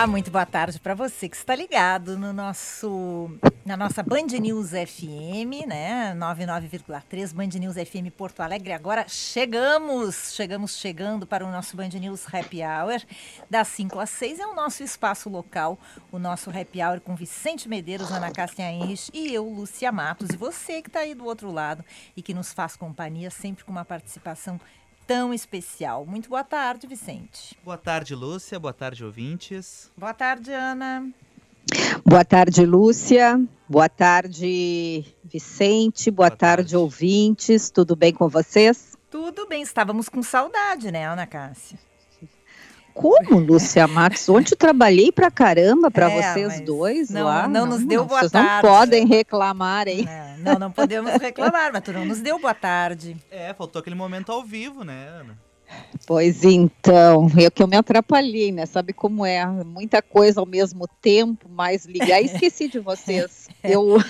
Olá, muito boa tarde para você que está ligado no nosso na nossa Band News FM, né? 99,3 Band News FM Porto Alegre. Agora chegamos, chegamos chegando para o nosso Band News Happy Hour das 5 às 6 é o nosso espaço local, o nosso Happy Hour com Vicente Medeiros, Ana Cássia Henrich e eu, Lúcia Matos, e você que está aí do outro lado e que nos faz companhia sempre com uma participação tão especial. Muito boa tarde, Vicente. Boa tarde, Lúcia. Boa tarde, ouvintes. Boa tarde, Ana. Boa tarde, Lúcia. Boa tarde, Vicente. Boa, Boa tarde, tarde, ouvintes. Tudo bem com vocês? Tudo bem. Estávamos com saudade, né, Ana Cássia? Como, Lúcia Matos? Ontem trabalhei pra caramba para é, vocês dois não, lá. Não, não nos deu boa vocês tarde. Vocês não podem reclamar, hein? Não, não, podemos reclamar, mas tu não nos deu boa tarde. É, faltou aquele momento ao vivo, né, Ana? Pois então, eu que eu me atrapalhei, né? Sabe como é? Muita coisa ao mesmo tempo, mais ligar. Esqueci de vocês. Eu.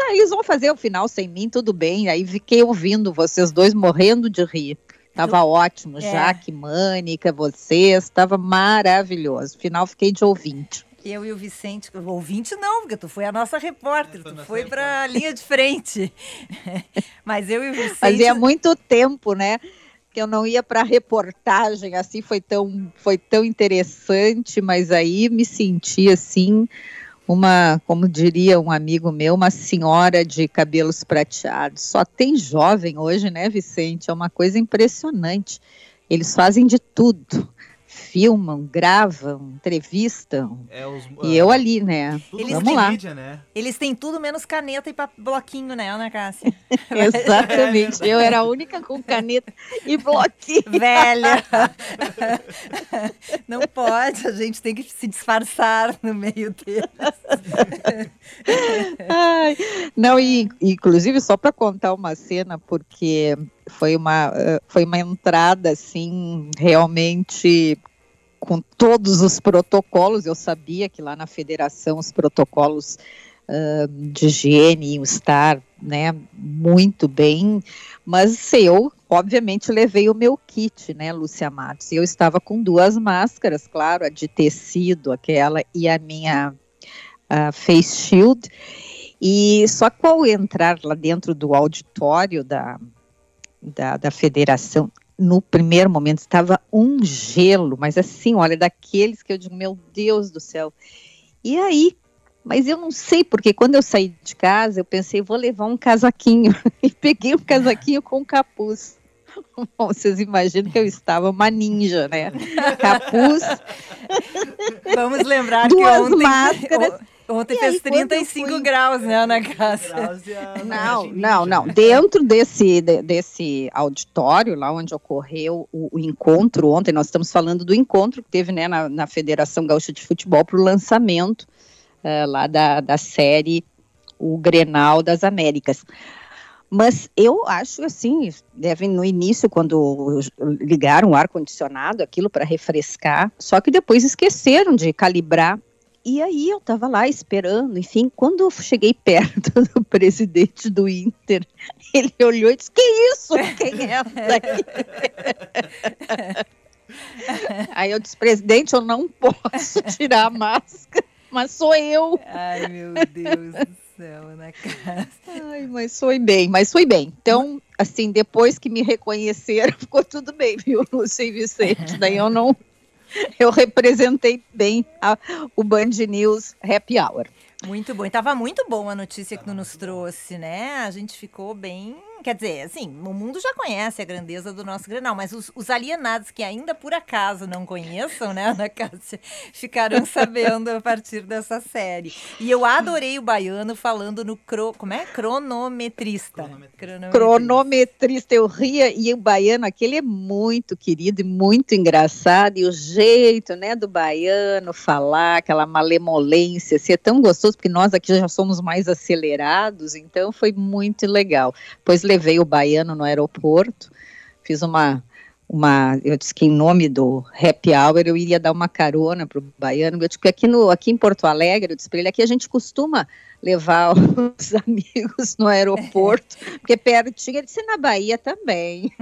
ah, eles vão fazer o final sem mim, tudo bem. Aí fiquei ouvindo vocês dois morrendo de rir. Tava ótimo, é. Jaque, Mânica, vocês, estava maravilhoso. Final fiquei de ouvinte. Eu e o Vicente, ouvinte não, porque tu foi a nossa repórter, tu foi para a linha de frente. Mas eu e o Vicente. Fazia muito tempo, né? Que eu não ia para reportagem, assim, foi tão, foi tão interessante, mas aí me senti assim uma, como diria um amigo meu, uma senhora de cabelos prateados. Só tem jovem hoje, né, Vicente? É uma coisa impressionante. Eles fazem de tudo filmam, gravam, entrevistam. É, os, e uh, eu ali, né? Eles Vamos lá. Mídia, né? Eles têm tudo menos caneta e bloquinho, né, Ana Cássia? Exatamente. eu era a única com caneta e bloquinho. Velha. Não pode, a gente tem que se disfarçar no meio deles. Ai, não, e inclusive só para contar uma cena, porque foi uma, eh, foi uma entrada assim realmente com todos os protocolos. Eu sabia que lá na federação os protocolos uh, de higiene iam estar né, muito bem, mas eu, obviamente, levei o meu kit, né, Lúcia Matos. Eu estava com duas máscaras, claro, a de tecido, aquela, e a minha face shield. E só que ao entrar lá dentro do auditório da, da, da federação, no primeiro momento estava um gelo, mas assim, olha, daqueles que eu digo, meu Deus do céu. E aí, mas eu não sei, porque quando eu saí de casa, eu pensei, vou levar um casaquinho. E peguei um casaquinho com capuz. Bom, vocês imaginam que eu estava uma ninja, né? Capuz. Vamos lembrar duas que ontem, máscaras. Ontem e fez aí, 35 fui... graus, né, Ana Cássia? Não, não, não. Dentro desse, de, desse auditório, lá onde ocorreu o, o, encontro ontem, nós estamos falando do encontro que teve né, na, na Federação Gaúcha de Futebol para o lançamento uh, lá da, da série O Grenal das Américas. Mas eu acho assim, devem no início, quando ligaram o ar-condicionado, aquilo para refrescar, só que depois esqueceram de calibrar e aí eu estava lá esperando, enfim, quando eu cheguei perto do presidente do Inter, ele olhou e disse, que isso? Quem é essa aí? aí eu disse, presidente, eu não posso tirar a máscara, mas sou eu. Ai, meu Deus do céu, na casa. Ai, mas foi bem, mas foi bem. Então, assim, depois que me reconheceram, ficou tudo bem, viu, Lúcia e Vicente? Daí eu não eu representei bem a, o Band News Happy Hour. Muito bom. E tava muito bom a notícia que nos trouxe, né? A gente ficou bem. Quer dizer, assim, o mundo já conhece a grandeza do nosso Grenal, mas os, os alienados que ainda por acaso não conheçam, né, Ana Cássia, ficarão sabendo a partir dessa série. E eu adorei o baiano falando no cro, como é? Cronometrista. Cronometrista. Cronometrista, eu ria, e o baiano, aquele é muito querido e muito engraçado, e o jeito, né, do baiano falar, aquela malemolência, assim, é tão gostoso, porque nós aqui já somos mais acelerados, então foi muito legal. Pois levei o baiano no aeroporto, fiz uma uma, eu disse que em nome do happy hour eu iria dar uma carona para o baiano. Eu disse que aqui, no, aqui em Porto Alegre, eu disse para ele, aqui a gente costuma levar os amigos no aeroporto, porque pertinho. Ele disse, na Bahia também.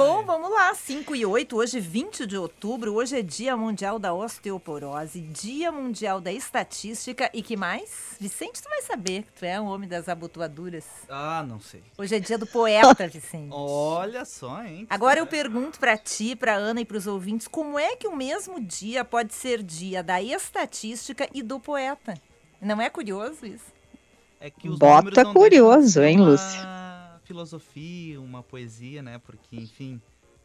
Bom, vamos lá, 5 e 8, hoje 20 de outubro, hoje é Dia Mundial da Osteoporose, Dia Mundial da Estatística e que mais? Vicente, tu vai saber que tu é um homem das abotoaduras. Ah, não sei. Hoje é dia do poeta, Vicente. Olha só, hein? Agora eu pergunto pra ti, pra Ana e pros ouvintes, como é que o mesmo dia pode ser dia da estatística e do poeta? Não é curioso isso? É que os Bota curioso, deixam hein, uma Lúcia? Filosofia, uma poesia, né? Porque, enfim...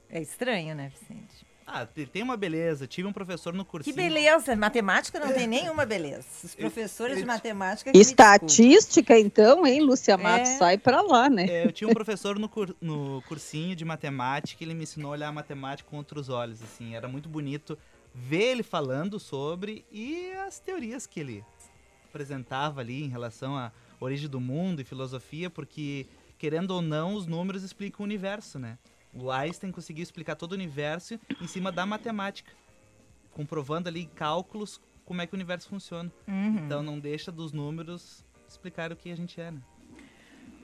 É estranho, né, Vicente? Ah, te- tem uma beleza. Tive um professor no Que cursinho... beleza, matemática não tem nenhuma beleza. Os professores de matemática que me Estatística, então, hein, Lúcia Matos? É. Sai para lá, né? É, eu tinha um professor no, cur- no cursinho de matemática, ele me ensinou a olhar a matemática com outros olhos, assim, era muito bonito ver ele falando sobre e as teorias que ele apresentava ali em relação à origem do mundo e filosofia, porque querendo ou não, os números explicam o universo, né? O Einstein conseguiu explicar todo o universo em cima da matemática, comprovando ali cálculos como é que o universo funciona. Uhum. Então não deixa dos números explicar o que a gente é, né?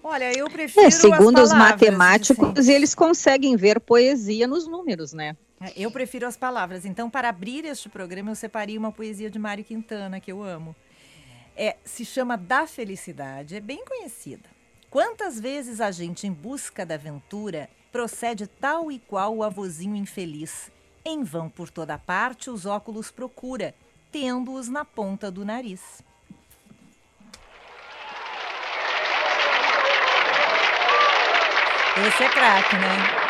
Olha, eu prefiro É, as segundo os palavras, matemáticos, Vicente. eles conseguem ver poesia nos números, né? É, Eu prefiro as palavras. Então, para abrir este programa, eu separei uma poesia de Mário Quintana, que eu amo. É, se chama Da Felicidade, é bem conhecida. Quantas vezes a gente, em busca da aventura, procede tal e qual o avozinho infeliz? Em vão por toda parte os óculos procura, tendo-os na ponta do nariz. Esse é craque, né?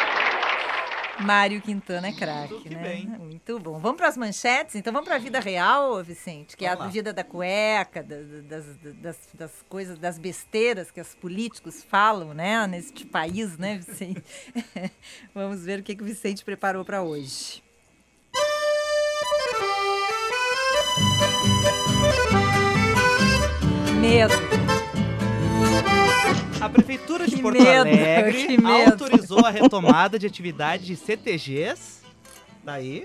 Mário Quintana é craque, né? bem. Muito bom. Vamos para as manchetes? Então vamos para a vida real, Vicente, que é Vamos a lá. vida da cueca, da- da- das, das, das coisas, das besteiras que os políticos falam, né? Neste país, né, Vicente? vamos ver o que, que o Vicente preparou para hoje. Medo. A Prefeitura de Que Porto medo, Alegre autorizou a retomada de atividade de CTGs. Daí.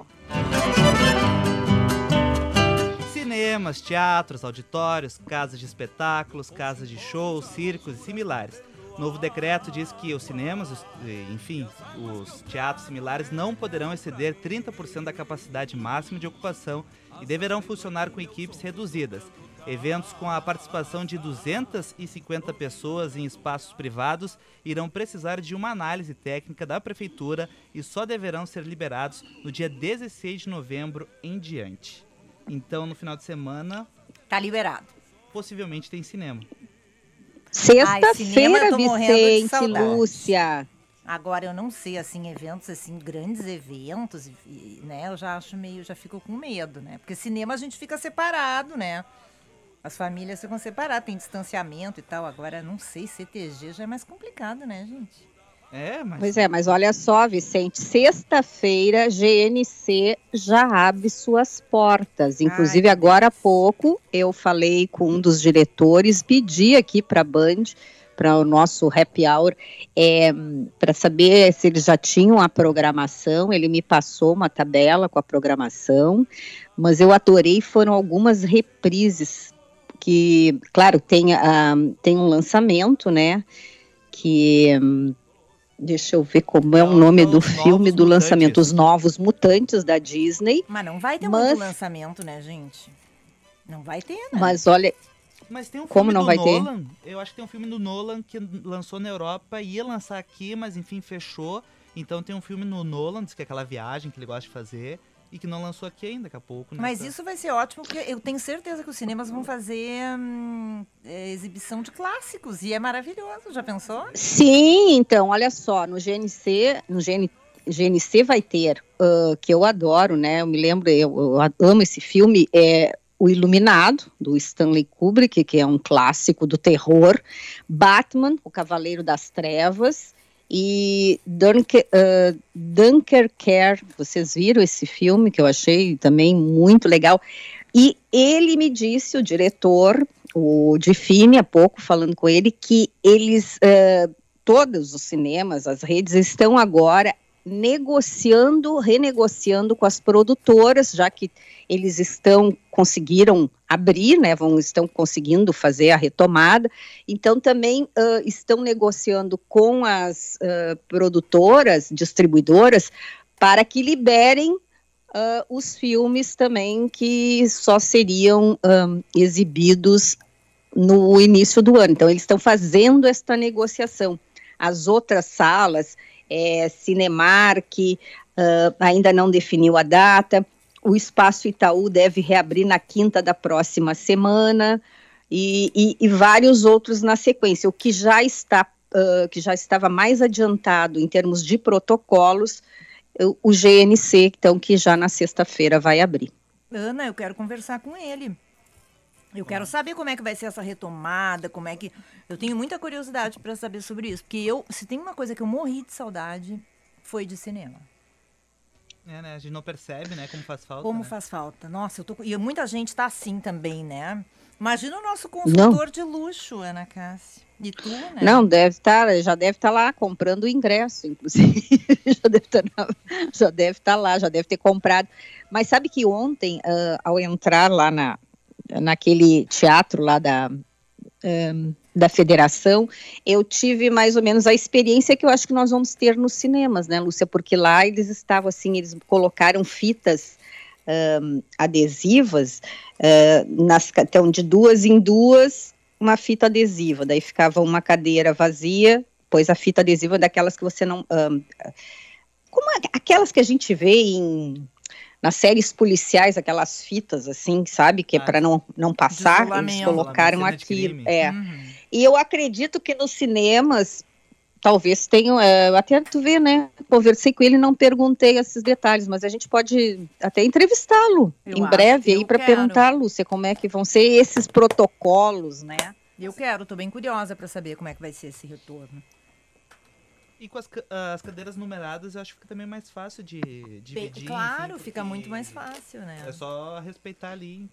Cinemas, teatros, auditórios, casas de espetáculos, casas de shows, circos e similares. Novo decreto diz que os cinemas, os- eh, enfim, os teatros similares não poderão exceder 30% da capacidade máxima de ocupação e deverão funcionar com equipes reduzidas. Eventos com a participação de 250 pessoas em espaços privados irão precisar de uma análise técnica da prefeitura e só deverão ser liberados no dia 16 de novembro em diante. Então, no final de semana, Tá liberado. possivelmente tem cinema. Sexta-feira, tô morrendo de Vicente, saudade. Lúcia. Agora eu não sei, assim, eventos, assim, grandes eventos, né? Eu já acho meio, já fico com medo, né? Porque cinema a gente fica separado, né? As famílias ficam separadas, tem distanciamento e tal. Agora, não sei, CTG já é mais complicado, né, gente? É, mas. Pois é, mas olha só, Vicente, sexta-feira, GNC já abre suas portas. Inclusive, Ai, agora há pouco, eu falei com um dos diretores, pedi aqui para a Band, para o nosso happy hour, para saber se eles já tinham a programação. Ele me passou uma tabela com a programação, mas eu adorei, foram algumas reprises que, claro, tem, ah, tem um lançamento, né? Que deixa eu ver como é o nome os do filme do Mutantes. lançamento, Os Novos Mutantes da Disney. Mas não vai ter Mas- muito lançamento, né, gente? Não vai ter, né? Mas olha, Mas tem um Como filme não do vai ter? Nolan. Eu acho que tem um filme do Nolan que lançou na Europa, ia lançar aqui, mas enfim fechou. Então tem um filme no Nolan, diz que é aquela viagem que ele gosta de fazer. E que não lançou aqui ainda, daqui a pouco. Né? Mas isso vai ser ótimo, porque eu tenho certeza que os cinemas vão fazer hum, é, exibição de clássicos e é maravilhoso. Já pensou? Sim, então, olha só, no GNC, no GN, GNC vai ter, uh, que eu adoro, né? Eu me lembro, eu, eu amo esse filme, é o Iluminado, do Stanley Kubrick, que é um clássico do terror, Batman, o Cavaleiro das Trevas, e Dunker, uh, vocês viram esse filme que eu achei também muito legal. E ele me disse, o diretor, o Define, há pouco falando com ele, que eles, uh, todos os cinemas, as redes, estão agora negociando, renegociando com as produtoras, já que eles estão conseguiram abrir, né, vão estão conseguindo fazer a retomada. Então também uh, estão negociando com as uh, produtoras, distribuidoras, para que liberem uh, os filmes também que só seriam um, exibidos no início do ano. Então eles estão fazendo esta negociação. As outras salas é, Cinemark uh, ainda não definiu a data. O Espaço Itaú deve reabrir na quinta da próxima semana e, e, e vários outros na sequência. O que já está uh, que já estava mais adiantado em termos de protocolos, o GNC, então que já na sexta-feira vai abrir. Ana, eu quero conversar com ele. Eu quero saber como é que vai ser essa retomada, como é que. Eu tenho muita curiosidade para saber sobre isso. Porque eu, se tem uma coisa que eu morri de saudade, foi de cinema. É, né? A gente não percebe, né? Como faz falta. Como né? faz falta. Nossa, eu tô. E muita gente tá assim também, né? Imagina o nosso consultor não. de luxo, Ana Cássia. E tu, né? Não, deve estar, já deve estar lá comprando o ingresso, inclusive. já deve estar, já deve estar lá, já deve ter comprado. Mas sabe que ontem, uh, ao entrar lá na, naquele teatro lá da, um, da federação, eu tive mais ou menos a experiência que eu acho que nós vamos ter nos cinemas, né, Lúcia? Porque lá eles estavam assim, eles colocaram fitas um, adesivas, uh, nas, então de duas em duas, uma fita adesiva, daí ficava uma cadeira vazia, pois a fita adesiva é daquelas que você não. Um, como aquelas que a gente vê em nas séries policiais, aquelas fitas assim, sabe, que é ah, para não, não passar, eles colocaram aquilo. É. Uhum. E eu acredito que nos cinemas talvez tenham, é, até tu vê, né? Conversei com ele, não perguntei esses detalhes, mas a gente pode até entrevistá-lo em breve aí para perguntar, Lúcia, como é que vão ser esses protocolos, né? Eu quero, tô bem curiosa para saber como é que vai ser esse retorno. E com as, as cadeiras numeradas, eu acho que fica também mais fácil de dividir. Claro, enfim, fica muito mais fácil, né? É só respeitar ali.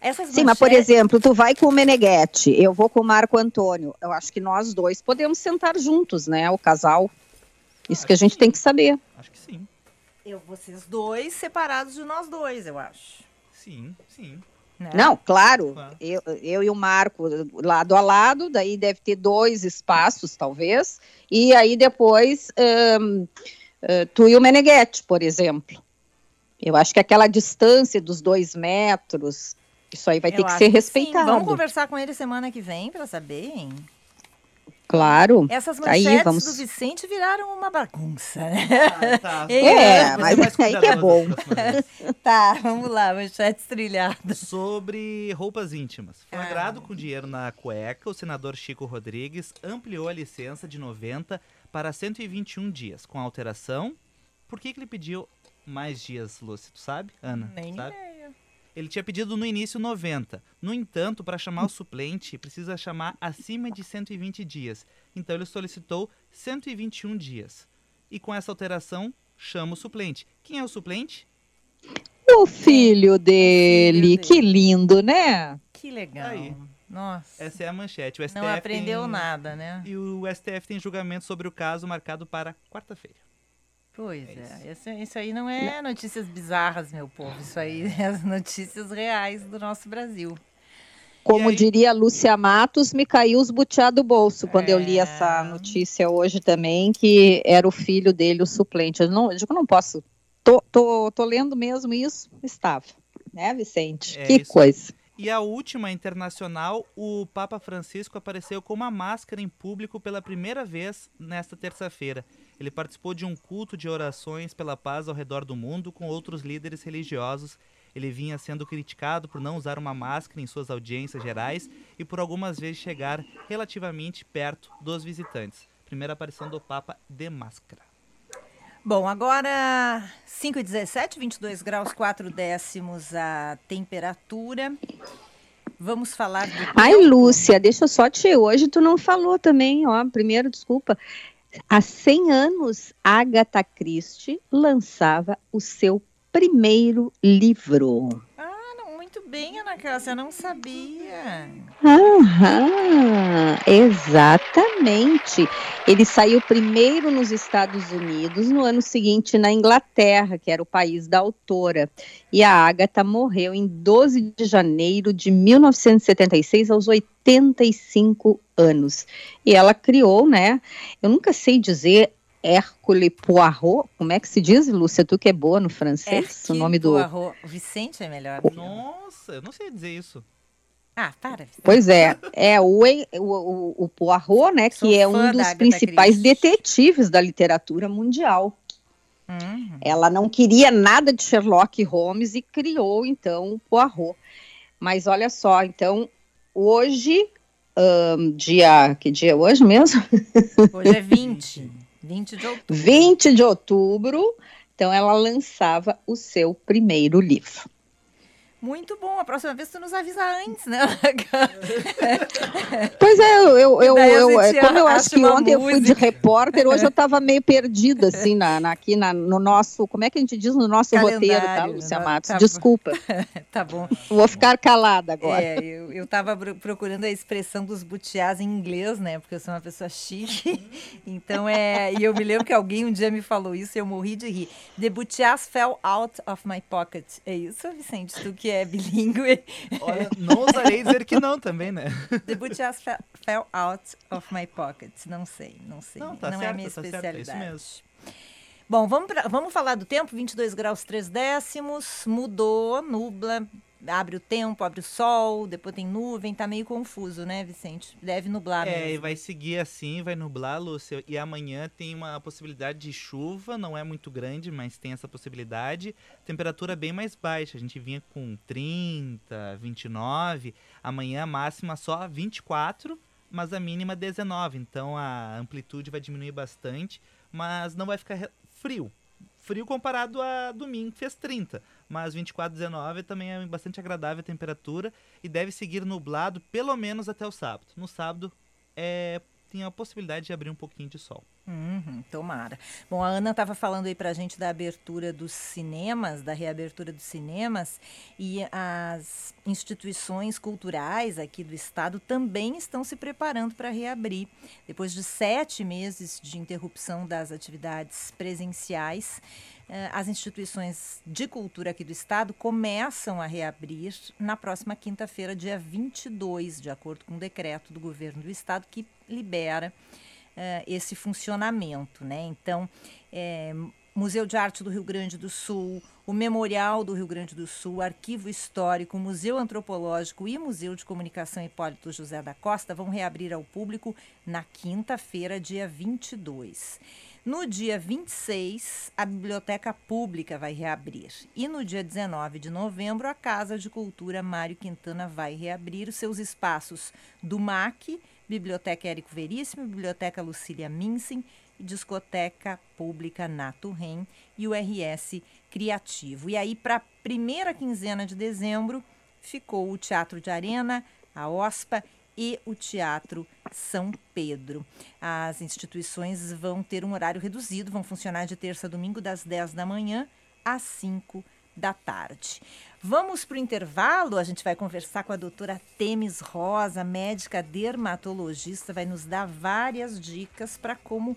Essas Sim, mas por exemplo, tu vai com o Meneghetti, eu vou com o Marco Antônio. Eu acho que nós dois podemos sentar juntos, né? O casal. Isso acho que a gente que tem que saber. Acho que sim. Eu, vocês dois separados de nós dois, eu acho. Sim, sim. Né? Não, claro, claro. Eu, eu e o Marco lado a lado, daí deve ter dois espaços, talvez, e aí depois um, uh, tu e o Meneghetti, por exemplo. Eu acho que aquela distância dos dois metros, isso aí vai eu ter que ser respeitado. Sim. Vamos conversar com ele semana que vem para saber, hein? Claro. Essas manchetes aí, vamos... do Vicente viraram uma bagunça, né? Ah, tá. É, mas aí que é bom. tá, vamos lá, manchetes trilhadas. Sobre roupas íntimas. Flagrado ah. com dinheiro na cueca, o senador Chico Rodrigues ampliou a licença de 90 para 121 dias, com alteração. Por que, que ele pediu mais dias, Lúcio? Tu sabe, Ana? Nem sabe? ideia. Ele tinha pedido no início 90. No entanto, para chamar o suplente, precisa chamar acima de 120 dias. Então ele solicitou 121 dias. E com essa alteração, chama o suplente. Quem é o suplente? O filho dele. filho dele. Que lindo, né? Que legal. Aí. Nossa. Essa é a manchete. O STF Não aprendeu tem... nada, né? E o STF tem julgamento sobre o caso marcado para quarta-feira. Pois é, é. Isso, isso, aí não é notícias bizarras, meu povo. Isso aí é as notícias reais do nosso Brasil. Como aí... diria Lúcia Matos, me caiu os butiá do bolso quando é... eu li é. essa notícia hoje também, que era o filho dele, o suplente. Eu não, eu digo, não posso. Tô, tô, tô lendo mesmo isso? Estava. Né, Vicente? É, que isso. coisa. E a última internacional, o Papa Francisco apareceu com uma máscara em público pela primeira vez nesta terça-feira. Ele participou de um culto de orações pela paz ao redor do mundo com outros líderes religiosos. Ele vinha sendo criticado por não usar uma máscara em suas audiências gerais e por algumas vezes chegar relativamente perto dos visitantes. Primeira aparição do Papa de máscara. Bom, agora 5 e 17, 22 graus 4 décimos a temperatura. Vamos falar do. Ai. Lúcia, deixa eu só te. Hoje tu não falou também, ó. Primeiro, desculpa. Há 100 anos, Agatha Christie lançava o seu primeiro livro. Bem, Ana Cássia, não sabia. Aham, exatamente. Ele saiu primeiro nos Estados Unidos, no ano seguinte na Inglaterra, que era o país da autora. E a Agatha morreu em 12 de janeiro de 1976, aos 85 anos. E ela criou, né? Eu nunca sei dizer Hércule Poirot, como é que se diz, Lúcia? Tu que é boa no francês, o nome do. Poirot. Vicente é melhor. Nossa, eu não sei dizer isso. Ah, para. Vicente. Pois é, é o, o, o, Poirot, né, Sou que é um dos principais detetives da literatura mundial. Uhum. Ela não queria nada de Sherlock Holmes e criou então o Poirot. Mas olha só, então hoje, ahn, dia que dia é hoje mesmo? Hoje é 20. 20 de outubro. 20 de outubro. Então ela lançava o seu primeiro livro. Muito bom. A próxima vez tu nos avisa antes, né? Pois é, eu, eu, eu, eu- gente como eu acho que ontem eu fui de música. repórter, hoje eu estava meio perdida, assim, na, na- aqui na- no nosso, como é que a gente diz, no nosso roteiro, tá, Calendário, Lúcia no- Matos? tá. Desculpa, tá bom. vou ficar calada agora. É, eu, eu tava pro- procurando a expressão dos butiás em inglês, né? Porque eu sou uma pessoa chique. Então é. E eu me lembro que alguém um dia me falou isso e eu morri de rir. The butiás fell out of my pocket. É isso, Vicente? Tu que é bilíngue. Olha, não ousarei dizer que não também, né? The butiás fe- fell out of my pocket. Não sei, não sei. Não, tá é a certo, minha tá certo, é isso especialidade. mesmo. Bom, vamos, pra- vamos falar do tempo. 22 graus 3 décimos. Mudou, nubla. Abre o tempo, abre o sol, depois tem nuvem, tá meio confuso, né, Vicente? Deve nublar É, e mesmo. vai seguir assim, vai nublar, Lúcia. E amanhã tem uma possibilidade de chuva, não é muito grande, mas tem essa possibilidade. Temperatura bem mais baixa, a gente vinha com 30, 29. Amanhã a máxima só 24, mas a mínima 19. Então a amplitude vai diminuir bastante, mas não vai ficar frio. Frio comparado a domingo, que fez 30. Mas 24, 19 também é bastante agradável a temperatura e deve seguir nublado pelo menos até o sábado. No sábado é, tem a possibilidade de abrir um pouquinho de sol. Uhum, tomara. Bom, a Ana estava falando aí pra gente da abertura dos cinemas, da reabertura dos cinemas, e as instituições culturais aqui do estado também estão se preparando para reabrir. Depois de sete meses de interrupção das atividades presenciais, eh, as instituições de cultura aqui do estado começam a reabrir na próxima quinta-feira, dia 22, de acordo com o decreto do governo do estado que libera eh, esse funcionamento, né? Então, eh, Museu de Arte do Rio Grande do Sul, o Memorial do Rio Grande do Sul, Arquivo Histórico, Museu Antropológico e Museu de Comunicação Hipólito José da Costa vão reabrir ao público na quinta-feira, dia 22. No dia 26, a Biblioteca Pública vai reabrir. E no dia 19 de novembro, a Casa de Cultura Mário Quintana vai reabrir os seus espaços do MAC, Biblioteca Érico Veríssimo, Biblioteca Lucília Minsen, Discoteca Pública Nato Ren e o RS Criativo. E aí, para a primeira quinzena de dezembro, ficou o Teatro de Arena, a OSPA e o Teatro São Pedro. As instituições vão ter um horário reduzido, vão funcionar de terça a domingo, das 10 da manhã às 5 da tarde. Vamos para o intervalo, a gente vai conversar com a doutora Temis Rosa, médica dermatologista, vai nos dar várias dicas para como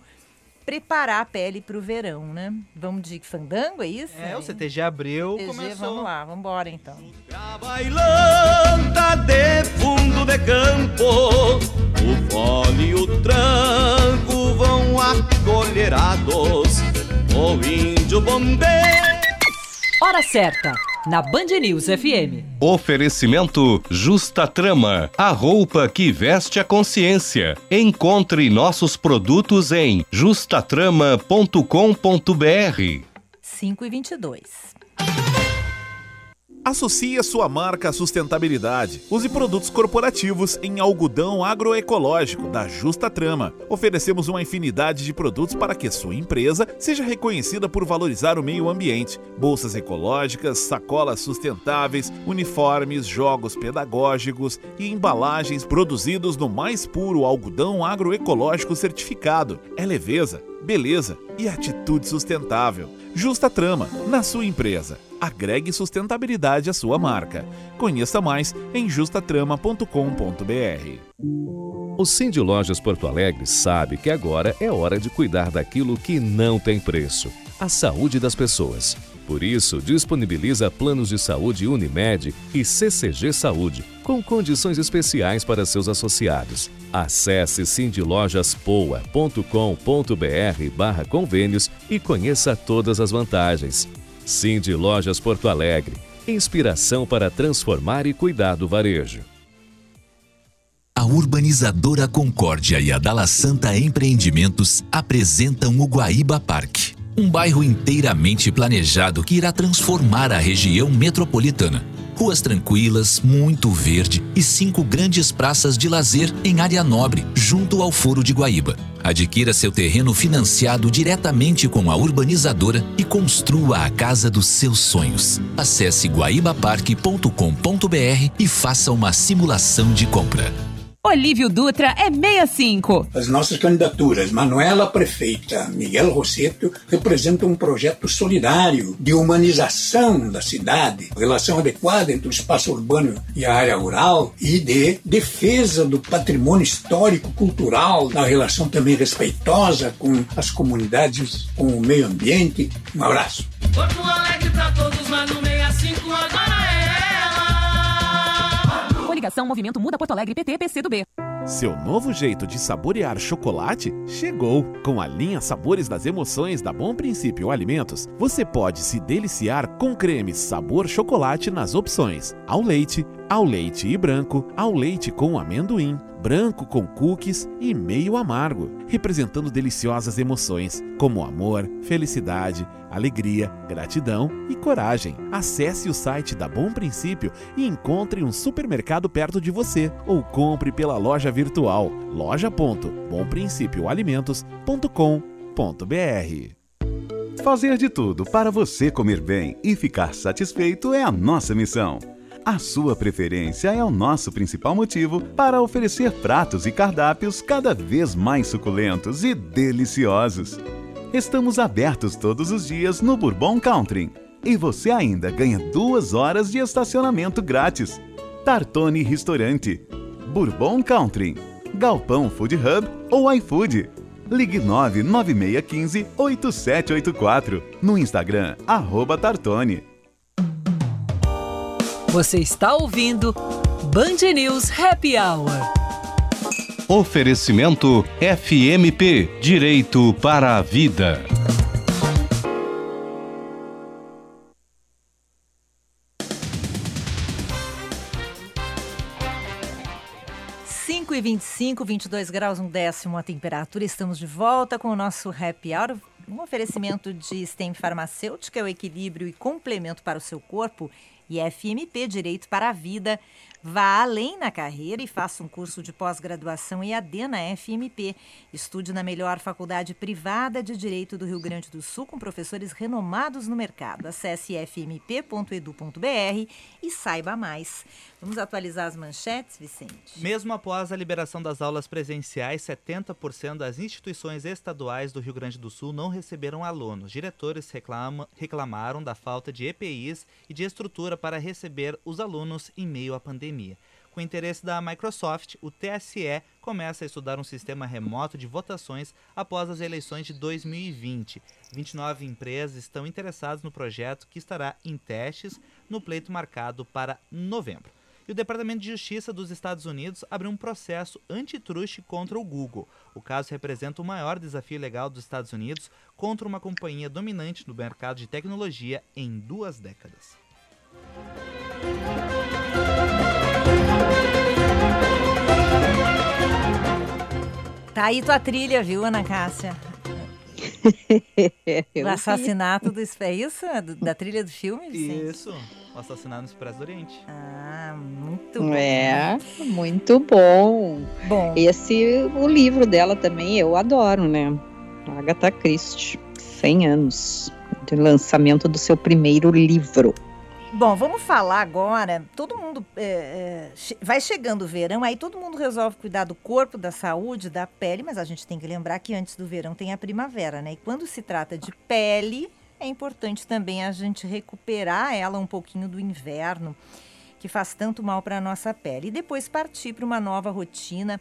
preparar a pele para o verão, né? Vamos de fandango, é isso? É, o CTG abriu, CTG, começou. Vamos lá, vamos embora então. Bailanta de fundo de campo, o fole e o tranco vão acolherados, o índio bombeiro. Hora certa, na Band News FM. Oferecimento Justa Trama, a roupa que veste a consciência. Encontre nossos produtos em justatrama.com.br. 5 e 22. Associe sua marca à sustentabilidade. Use produtos corporativos em algodão agroecológico da Justa Trama. Oferecemos uma infinidade de produtos para que sua empresa seja reconhecida por valorizar o meio ambiente. Bolsas ecológicas, sacolas sustentáveis, uniformes, jogos pedagógicos e embalagens produzidos no mais puro algodão agroecológico certificado. É leveza, beleza e atitude sustentável. Justa Trama, na sua empresa. Agregue sustentabilidade à sua marca. Conheça mais em justatrama.com.br. O Cindy Lojas Porto Alegre sabe que agora é hora de cuidar daquilo que não tem preço: a saúde das pessoas. Por isso, disponibiliza planos de saúde Unimed e CCG Saúde, com condições especiais para seus associados. Acesse cindylojaspoa.com.br barra convênios e conheça todas as vantagens. Cindy Lojas Porto Alegre. Inspiração para transformar e cuidar do varejo. A urbanizadora Concórdia e a Dala Santa Empreendimentos apresentam o Guaíba Parque, um bairro inteiramente planejado que irá transformar a região metropolitana. Ruas tranquilas, muito verde e cinco grandes praças de lazer em área nobre, junto ao Foro de Guaíba. Adquira seu terreno financiado diretamente com a urbanizadora e construa a casa dos seus sonhos. Acesse guaibaparque.com.br e faça uma simulação de compra. Olívio Dutra é 65. As nossas candidaturas, Manuela Prefeita, Miguel Rosseto, representam um projeto solidário de humanização da cidade, relação adequada entre o espaço urbano e a área rural e de defesa do patrimônio histórico, cultural, na relação também respeitosa com as comunidades, com o meio ambiente. Um abraço. Porto Alegre pra todos, mano, Coligação Movimento Muda Porto Alegre PT PC do B. Seu novo jeito de saborear chocolate chegou! Com a linha Sabores das Emoções da Bom Princípio Alimentos, você pode se deliciar com cremes sabor chocolate nas opções ao leite, ao leite e branco, ao leite com amendoim, branco com cookies e meio amargo, representando deliciosas emoções como amor, felicidade, alegria, gratidão e coragem. Acesse o site da Bom Princípio e encontre um supermercado perto de você ou compre pela loja virtual loja.bomprincipioalimentos.com.br. Fazer de tudo para você comer bem e ficar satisfeito é a nossa missão. A sua preferência é o nosso principal motivo para oferecer pratos e cardápios cada vez mais suculentos e deliciosos. Estamos abertos todos os dias no Bourbon Country e você ainda ganha duas horas de estacionamento grátis. Tartone Restaurante, Bourbon Country, Galpão Food Hub ou iFood. Ligue 99615 8784 no Instagram arroba Tartone. Você está ouvindo Band News Happy Hour. Oferecimento FMP Direito para a Vida. Cinco e 25, 22 graus, um décimo a temperatura. Estamos de volta com o nosso Happy Hour. Um oferecimento de STEM Farmacêutica, o equilíbrio e complemento para o seu corpo. E FMP Direito para a Vida. Vá além na carreira e faça um curso de pós-graduação EAD na FMP. Estude na melhor faculdade privada de Direito do Rio Grande do Sul com professores renomados no mercado. Acesse fmp.edu.br e saiba mais. Vamos atualizar as manchetes, Vicente? Mesmo após a liberação das aulas presenciais, 70% das instituições estaduais do Rio Grande do Sul não receberam alunos. Diretores reclama, reclamaram da falta de EPIs e de estrutura para receber os alunos em meio à pandemia. Com interesse da Microsoft, o TSE começa a estudar um sistema remoto de votações após as eleições de 2020. 29 empresas estão interessadas no projeto que estará em testes no pleito marcado para novembro. E o Departamento de Justiça dos Estados Unidos abriu um processo antitruste contra o Google. O caso representa o maior desafio legal dos Estados Unidos contra uma companhia dominante no mercado de tecnologia em duas décadas. Tá aí tua trilha, viu, Ana Cássia? O assassinato do... É isso? Do- Da trilha do filme? Vicente? Isso, o assassinato no Expresso do Oriente. Ah, muito bom. É, muito bom. Bom. Esse, o livro dela também, eu adoro, né? Agatha Christie, 100 anos de lançamento do seu primeiro livro. Bom, vamos falar agora. Todo mundo é, é, vai chegando o verão, aí todo mundo resolve cuidar do corpo, da saúde, da pele, mas a gente tem que lembrar que antes do verão tem a primavera, né? E quando se trata de pele, é importante também a gente recuperar ela um pouquinho do inverno, que faz tanto mal para a nossa pele. E depois partir para uma nova rotina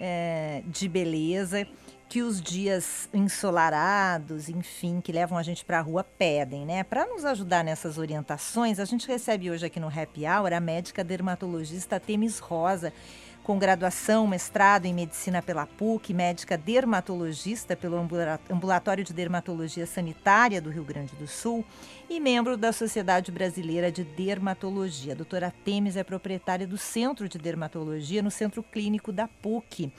é, de beleza que os dias ensolarados, enfim, que levam a gente para a rua pedem, né? Para nos ajudar nessas orientações, a gente recebe hoje aqui no Happy Hour a médica dermatologista Temis Rosa, com graduação, mestrado em medicina pela PUC, médica dermatologista pelo Ambula- Ambulatório de Dermatologia Sanitária do Rio Grande do Sul e membro da Sociedade Brasileira de Dermatologia. A doutora Temis é proprietária do Centro de Dermatologia no Centro Clínico da PUC.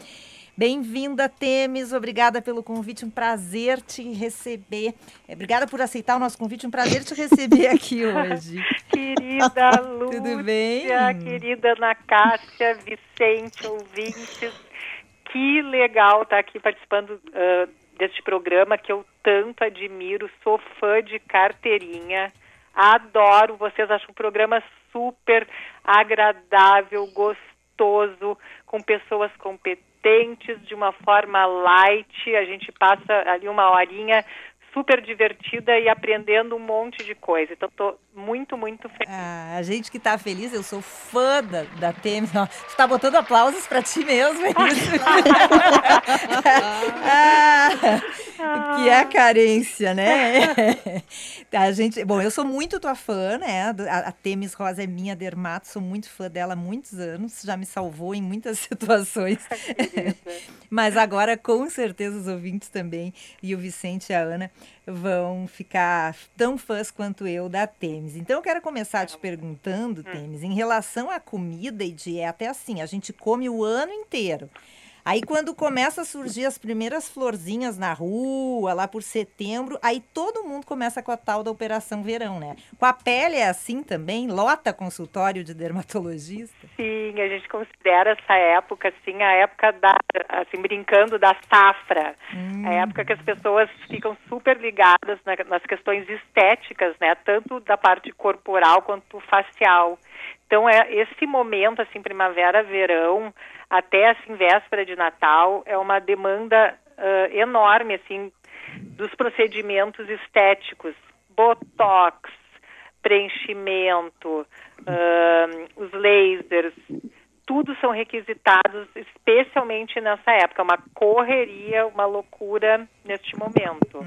Bem-vinda, Temis. Obrigada pelo convite. Um prazer te receber. É, Obrigada por aceitar o nosso convite. Um prazer te receber aqui hoje. Querida Lúcia, Tudo bem? querida Ana Cássia, Vicente, ouvintes, que legal estar aqui participando ah, deste programa que eu tanto admiro, sou fã de carteirinha, adoro vocês, acho um programa super agradável, gostoso, com pessoas competentes, de uma forma light, a gente passa ali uma horinha super divertida e aprendendo um monte de coisa. Então, estou muito, muito feliz. Ah, a gente que tá feliz, eu sou fã da, da Temis. Você tá botando aplausos pra ti mesmo, é isso? ah, que é a carência, né? A gente, bom, eu sou muito tua fã, né? A, a Temis Rosa é minha dermato, sou muito fã dela há muitos anos, já me salvou em muitas situações. Mas agora, com certeza, os ouvintes também, e o Vicente e a Ana, vão ficar tão fãs quanto eu da Temis. Então, eu quero começar te perguntando, Temis, em relação à comida e dieta, é assim, a gente come o ano inteiro. Aí, quando começa a surgir as primeiras florzinhas na rua, lá por setembro, aí todo mundo começa com a tal da Operação Verão, né? Com a pele é assim também? Lota consultório de dermatologista? Sim, a gente considera essa época, assim, a época da, assim, brincando da safra. A época que as pessoas ficam super ligadas na- nas questões estéticas, né? Tanto da parte corporal quanto facial. Então, é esse momento, assim, primavera, verão, até, assim, véspera de Natal, é uma demanda ah, enorme, assim, dos procedimentos estéticos. Botox, preenchimento, ahn, os lasers, tudo são requisitados, especialmente nessa época. Uma correria, uma loucura neste momento.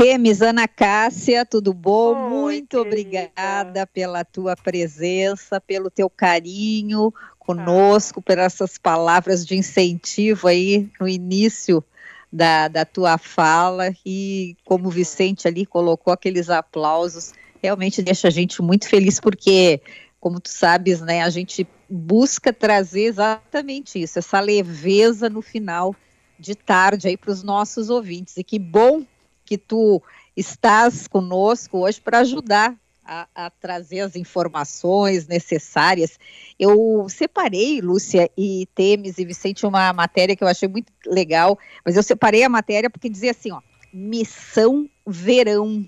Temis, Ana Cássia, tudo bom? Muito obrigada pela tua presença, pelo teu carinho conosco, por essas palavras de incentivo aí no início da, da tua fala e como o Vicente ali colocou aqueles aplausos, realmente deixa a gente muito feliz porque, como tu sabes, né, a gente busca trazer exatamente isso, essa leveza no final de tarde aí para os nossos ouvintes. E que bom que tu estás conosco hoje para ajudar a, a trazer as informações necessárias. Eu separei, Lúcia e Temes e Vicente, uma matéria que eu achei muito legal, mas eu separei a matéria porque dizia assim, ó, Missão Verão,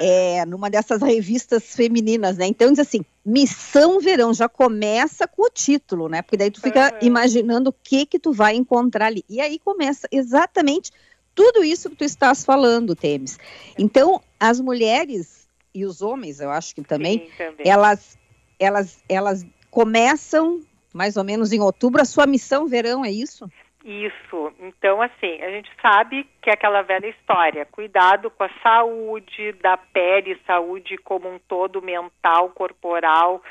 é, numa dessas revistas femininas, né? Então diz assim, Missão Verão, já começa com o título, né? Porque daí tu fica imaginando o que que tu vai encontrar ali. E aí começa exatamente tudo isso que tu estás falando, Temes. Então, as mulheres e os homens, eu acho que também, Sim, também. elas, elas, elas começam mais ou menos em outubro a sua missão verão, é isso? Isso. Então, assim, a gente sabe que é aquela velha história. Cuidado com a saúde da pele, saúde como um todo, mental, corporal.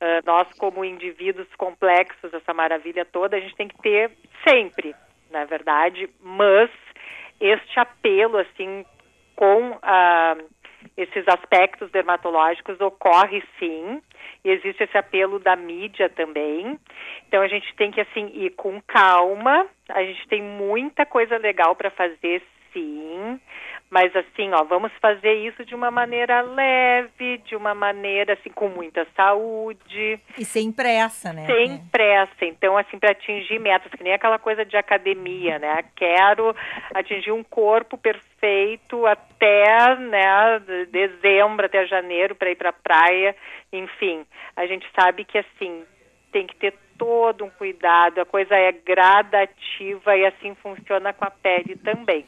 Ah, nós, como indivíduos complexos, essa maravilha toda, a gente tem que ter sempre, na verdade. Mas este apelo, assim, com a esses aspectos dermatológicos ocorre sim, e existe esse apelo da mídia também. Então a gente tem que assim ir com calma. A gente tem muita coisa legal para fazer sim, mas assim, ó, vamos fazer isso de uma maneira leve, de uma maneira assim com muita saúde. E sem pressa, né? Sem pressa. Então, assim, para atingir metas, que nem aquela coisa de academia, né? Quero atingir um corpo perfeito até, né, dezembro, até janeiro para ir para a praia. Enfim, a gente sabe que assim tem que ter todo um cuidado, a coisa é gradativa e assim funciona com a pele também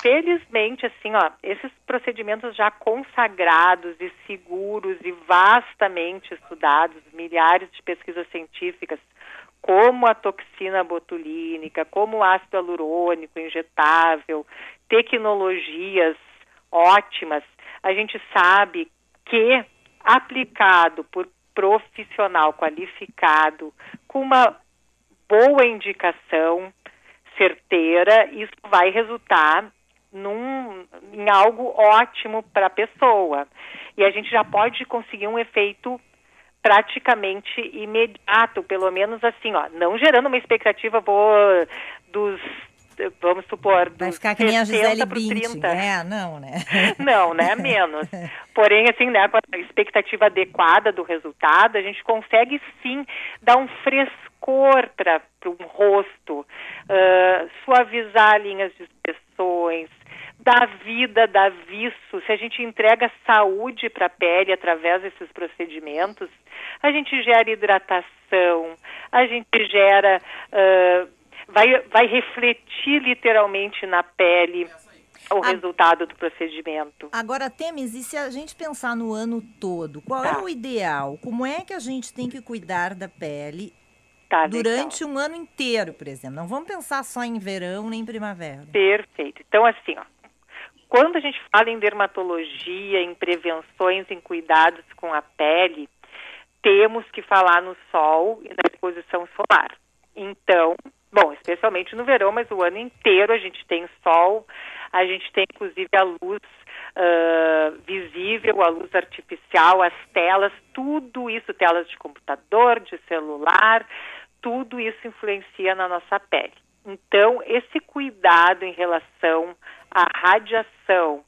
felizmente, assim, ó, esses procedimentos já consagrados e seguros e vastamente estudados, milhares de pesquisas científicas, como a toxina botulínica, como o ácido hialurônico injetável, tecnologias ótimas, a gente sabe que aplicado por profissional qualificado, com uma boa indicação certeira, isso vai resultar num, em algo ótimo para a pessoa. E a gente já pode conseguir um efeito praticamente imediato, pelo menos assim, ó, não gerando uma expectativa vou dos vamos supor, Vai ficar que nem a Gisele Bündchen, é, não, né? Não, né, menos. Porém, assim, né, com a expectativa adequada do resultado, a gente consegue sim dar um frescor para um rosto, uh, suavizar linhas de expressões, da vida, da viço, se a gente entrega saúde para a pele através desses procedimentos, a gente gera hidratação, a gente gera, uh, vai, vai refletir literalmente na pele o a... resultado do procedimento. Agora, Temes, e se a gente pensar no ano todo, qual é tá. é o ideal? Como é que a gente tem que cuidar da pele Tá, durante então. um ano inteiro, por exemplo. Não vamos pensar só em verão nem primavera. Perfeito. Então, assim, ó, quando a gente fala em dermatologia, em prevenções, em cuidados com a pele, temos que falar no sol e na exposição solar. Então, bom, especialmente no verão, mas o ano inteiro a gente tem sol, a gente tem inclusive a luz uh, visível, a luz artificial, as telas, tudo isso, telas de computador, de celular, tudo isso influencia na nossa pele. Então, esse cuidado em relação à radiação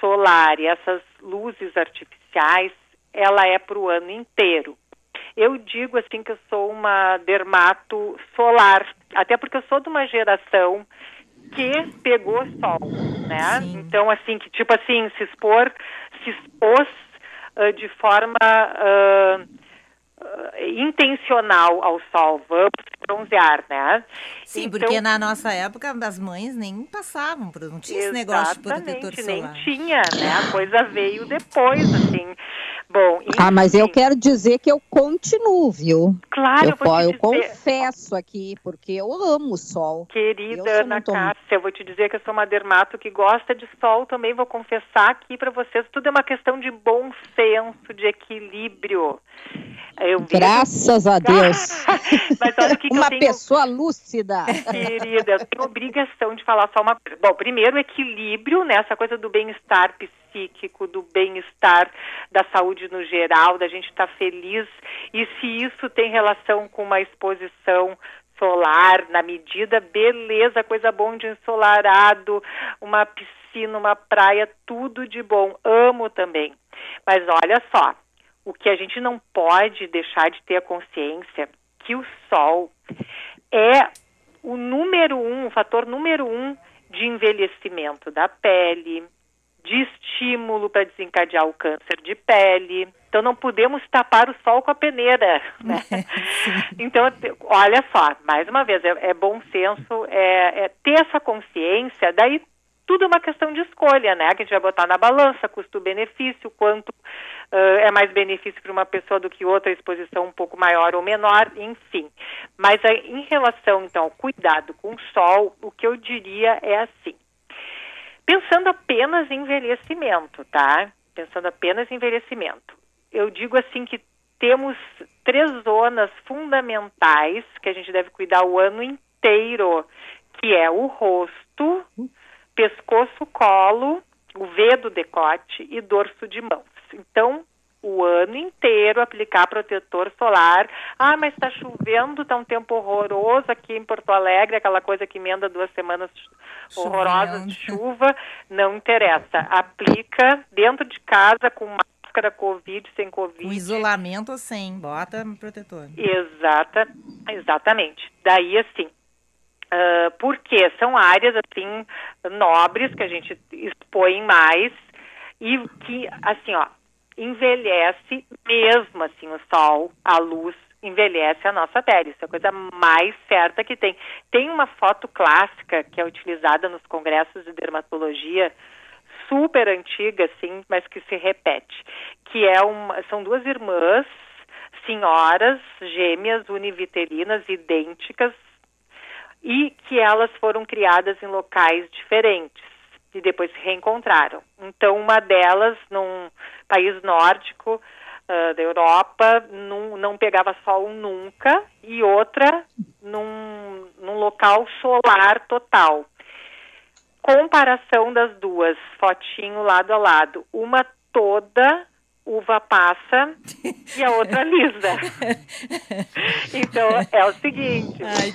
solar e essas luzes artificiais, ela é para o ano inteiro. Eu digo assim que eu sou uma dermato solar, até porque eu sou de uma geração que pegou sol, né? Sim. Então, assim, que tipo assim, se expor, se expôs uh, de forma uh, uh, intencional ao sol, vamos bronzear, né? Sim, então, porque na nossa época as mães nem passavam, não tinha esse negócio de protetor solar. nem tinha, né? A coisa veio depois, assim. Bom, enfim. Ah, mas eu quero dizer que eu continuo, viu? Claro, eu, eu, eu confesso aqui, porque eu amo o sol. Querida Ana tô... Cássia, eu vou te dizer que eu sou uma dermato que gosta de sol também, vou confessar aqui para vocês, tudo é uma questão de bom senso, de equilíbrio. Eu Graças a Deus. Uma eu tenho... pessoa lúcida. Querida, eu tenho obrigação de falar só uma coisa. Bom, primeiro, equilíbrio, né? Essa coisa do bem-estar psíquico, do bem-estar, da saúde no geral, da gente estar tá feliz. E se isso tem relação com uma exposição solar, na medida, beleza, coisa bom de ensolarado, uma piscina, uma praia, tudo de bom. Amo também. Mas olha só, o que a gente não pode deixar de ter a consciência que o sol é o número um, o fator número um de envelhecimento da pele, de estímulo para desencadear o câncer de pele. Então não podemos tapar o sol com a peneira. Né? então, olha só, mais uma vez, é, é bom senso, é, é ter essa consciência, daí tudo é uma questão de escolha, né? Que a gente vai botar na balança custo-benefício, quanto uh, é mais benefício para uma pessoa do que outra, exposição um pouco maior ou menor, enfim. Mas uh, em relação, então, ao cuidado com o sol, o que eu diria é assim. Pensando apenas em envelhecimento, tá? Pensando apenas em envelhecimento. Eu digo assim que temos três zonas fundamentais que a gente deve cuidar o ano inteiro, que é o rosto, pescoço, colo o V do decote e dorso de mãos. Então, o ano inteiro aplicar protetor solar. Ah, mas está chovendo, está um tempo horroroso aqui em Porto Alegre, aquela coisa que emenda duas semanas horrorosas de chuva. Não interessa. Aplica dentro de casa com máscara Covid, sem Covid. Um isolamento sem, bota protetor. Exata, exatamente. Daí, assim, uh, porque são áreas, assim, nobres que a gente expõe mais e que, assim, ó, envelhece mesmo assim o sol, a luz envelhece a nossa pele. Isso é a coisa mais certa que tem. Tem uma foto clássica que é utilizada nos congressos de dermatologia super antiga assim, mas que se repete, que é uma são duas irmãs senhoras gêmeas univitelinas idênticas e que elas foram criadas em locais diferentes e depois se reencontraram. Então, uma delas, num país nórdico uh, da Europa, num, não pegava sol nunca, e outra num, num local solar total. Comparação das duas, fotinho lado a lado. Uma toda uva passa e a outra lisa. então é o seguinte. Ai,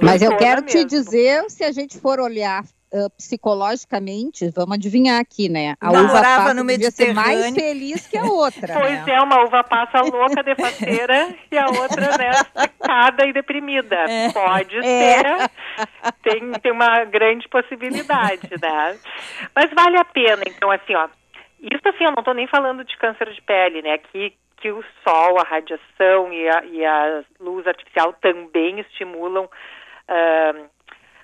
Mas eu quero mesmo. te dizer, se a gente for olhar uh, psicologicamente, vamos adivinhar aqui, né? A uva passa no devia ser mais feliz que a outra. Pois né? é, uma uva passa louca, defaceira, e a outra, né, secada e deprimida. É. Pode é. ser. Tem, tem uma grande possibilidade, né? Mas vale a pena, então, assim, ó. Isso, assim, eu não estou nem falando de câncer de pele, né? Que, que o sol, a radiação e a, e a luz artificial também estimulam uh,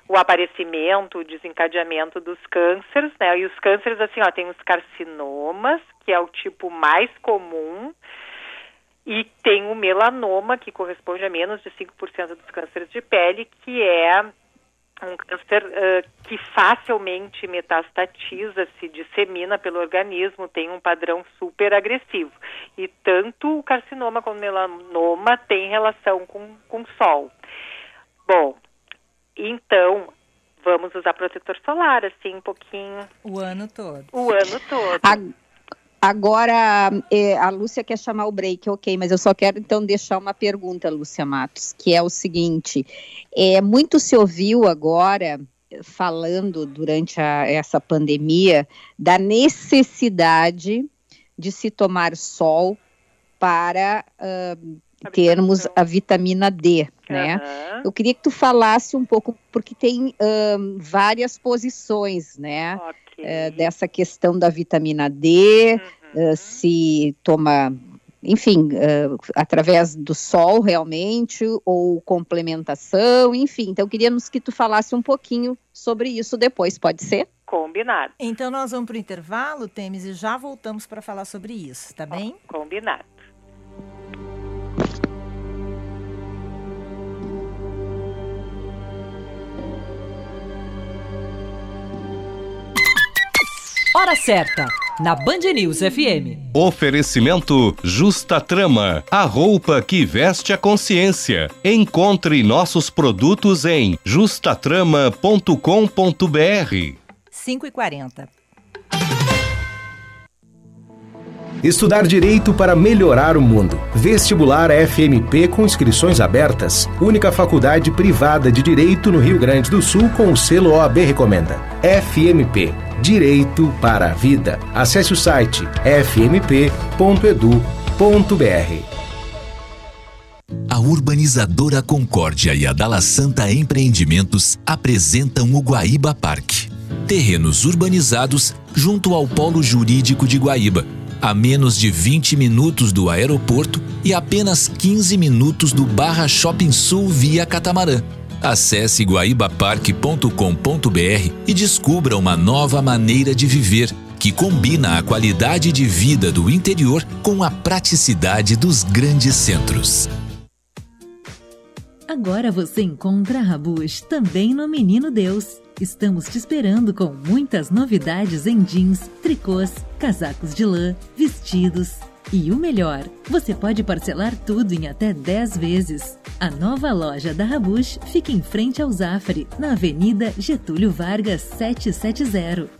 o aparecimento, o desencadeamento dos cânceres, né? E os cânceres, assim, ó, tem os carcinomas, que é o tipo mais comum, e tem o melanoma, que corresponde a menos de 5% dos cânceres de pele, que é um câncer uh, que facilmente metastatiza, se dissemina pelo organismo, tem um padrão super agressivo. E tanto o carcinoma como o melanoma tem relação com, com o sol. Bom, então, vamos usar protetor solar, assim, um pouquinho. O ano todo. O ano todo. Agora, é, a Lúcia quer chamar o break, ok, mas eu só quero então deixar uma pergunta, Lúcia Matos, que é o seguinte: é, muito se ouviu agora falando durante a, essa pandemia da necessidade de se tomar sol para uh, termos a vitamina D, né? Uhum. Eu queria que tu falasse um pouco, porque tem um, várias posições, né? Okay. Uh, dessa questão da vitamina D, uhum. uh, se toma, enfim, uh, através do sol realmente, ou complementação, enfim. Então, queríamos que tu falasse um pouquinho sobre isso depois, pode ser? Combinado. Então, nós vamos para o intervalo, Temes, e já voltamos para falar sobre isso, tá bem? Combinado. Hora certa, na Band News FM. Oferecimento Justa Trama, a roupa que veste a consciência. Encontre nossos produtos em justatrama.com.br. 5 e 40 Estudar Direito para melhorar o mundo. Vestibular FMP com inscrições abertas. Única faculdade privada de Direito no Rio Grande do Sul com o selo OAB Recomenda. FMP. Direito para a Vida. Acesse o site fmp.edu.br. A urbanizadora Concórdia e a Dala Santa Empreendimentos apresentam o Guaíba Parque. Terrenos urbanizados junto ao Polo Jurídico de Guaíba a menos de 20 minutos do aeroporto e apenas 15 minutos do Barra Shopping Sul via catamarã. Acesse guaibaparque.com.br e descubra uma nova maneira de viver que combina a qualidade de vida do interior com a praticidade dos grandes centros. Agora você encontra a Rabush também no Menino Deus. Estamos te esperando com muitas novidades em jeans, tricôs, casacos de lã, vestidos. E o melhor, você pode parcelar tudo em até 10 vezes. A nova loja da Rabush fica em frente ao Zafari, na Avenida Getúlio Vargas 770.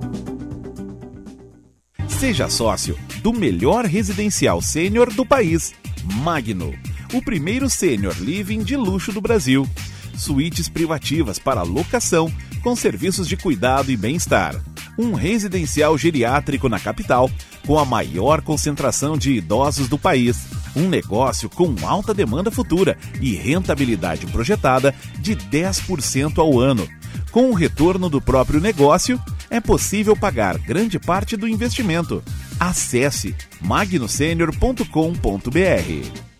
Seja sócio do melhor residencial sênior do país, Magno, o primeiro sênior living de luxo do Brasil. Suítes privativas para locação com serviços de cuidado e bem-estar. Um residencial geriátrico na capital com a maior concentração de idosos do país. Um negócio com alta demanda futura e rentabilidade projetada de 10% ao ano. Com o retorno do próprio negócio, é possível pagar grande parte do investimento. Acesse magnosenior.com.br.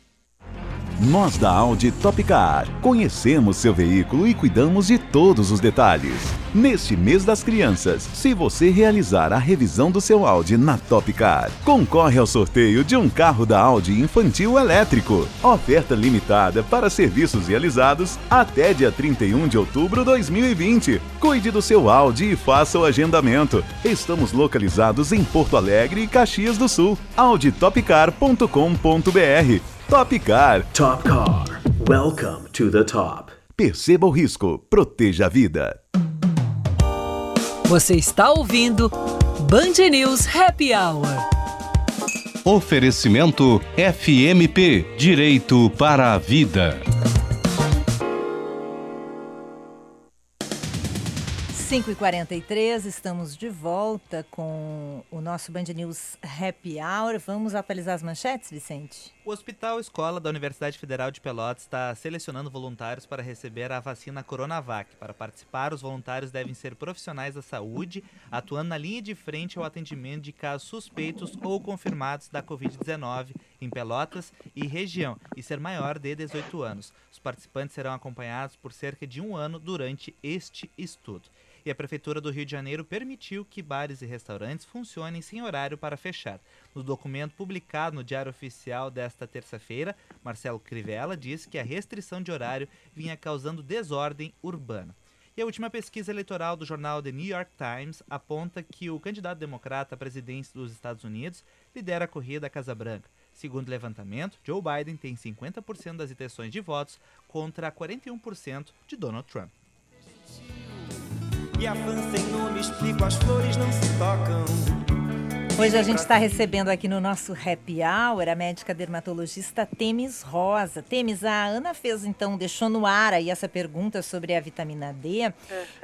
Nós da Audi Topcar conhecemos seu veículo e cuidamos de todos os detalhes. Neste mês das crianças, se você realizar a revisão do seu Audi na Topcar, concorre ao sorteio de um carro da Audi infantil elétrico. Oferta limitada para serviços realizados até dia 31 de outubro de 2020. Cuide do seu Audi e faça o agendamento. Estamos localizados em Porto Alegre e Caxias do Sul. auditopcar.com.br Top Car. Top Car. Welcome to the top. Perceba o risco, proteja a vida. Você está ouvindo Band News Happy Hour. Oferecimento FMP Direito para a Vida. 5h43, estamos de volta com o nosso Band News Happy Hour. Vamos atualizar as manchetes, Vicente? O Hospital Escola da Universidade Federal de Pelotas está selecionando voluntários para receber a vacina Coronavac. Para participar, os voluntários devem ser profissionais da saúde, atuando na linha de frente ao atendimento de casos suspeitos ou confirmados da Covid-19 em Pelotas e região e ser maior de 18 anos. Os participantes serão acompanhados por cerca de um ano durante este estudo e a Prefeitura do Rio de Janeiro permitiu que bares e restaurantes funcionem sem horário para fechar. No documento publicado no Diário Oficial desta terça-feira, Marcelo Crivella disse que a restrição de horário vinha causando desordem urbana. E a última pesquisa eleitoral do jornal The New York Times aponta que o candidato democrata à presidência dos Estados Unidos lidera a corrida à Casa Branca. Segundo o levantamento, Joe Biden tem 50% das intenções de votos contra 41% de Donald Trump. E a França sem nome explico, as flores não se tocam. Hoje a gente está recebendo aqui no nosso Happy Hour a médica dermatologista Temis Rosa. Temis, a Ana fez então, deixou no ar aí essa pergunta sobre a vitamina D.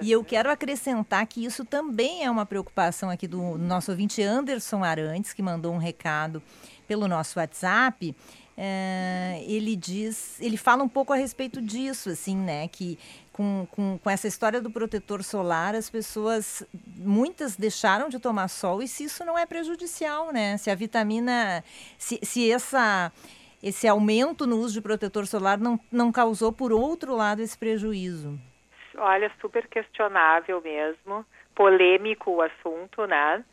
E eu quero acrescentar que isso também é uma preocupação aqui do nosso ouvinte Anderson Arantes, que mandou um recado pelo nosso WhatsApp. Uh, ele diz, ele fala um pouco a respeito disso, assim, né? Que com, com, com, essa história do protetor solar, as pessoas, muitas deixaram de tomar sol, e se isso não é prejudicial, né? Se a vitamina, se, se essa, esse aumento no uso de protetor solar não, não causou, por outro lado, esse prejuízo. Olha, super questionável mesmo, polêmico o assunto, né?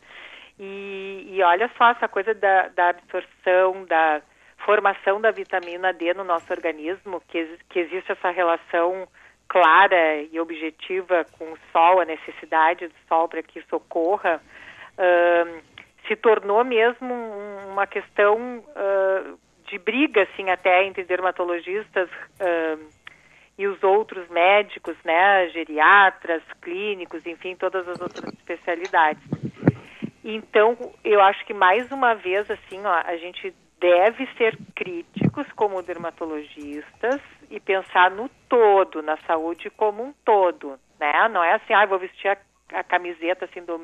E, e olha só essa coisa da, da absorção, da formação da vitamina D no nosso organismo, que, que existe essa relação clara e objetiva com o sol, a necessidade do sol para que isso ocorra, uh, se tornou mesmo uma questão uh, de briga, assim, até entre dermatologistas e os outros médicos, né, geriatras, clínicos, enfim, todas as outras especialidades. Então, eu acho que mais uma vez, assim, ó, a gente deve ser críticos como dermatologistas e pensar no todo, na saúde como um todo, né? Não é assim, ah, vou vestir a, a camiseta assim do,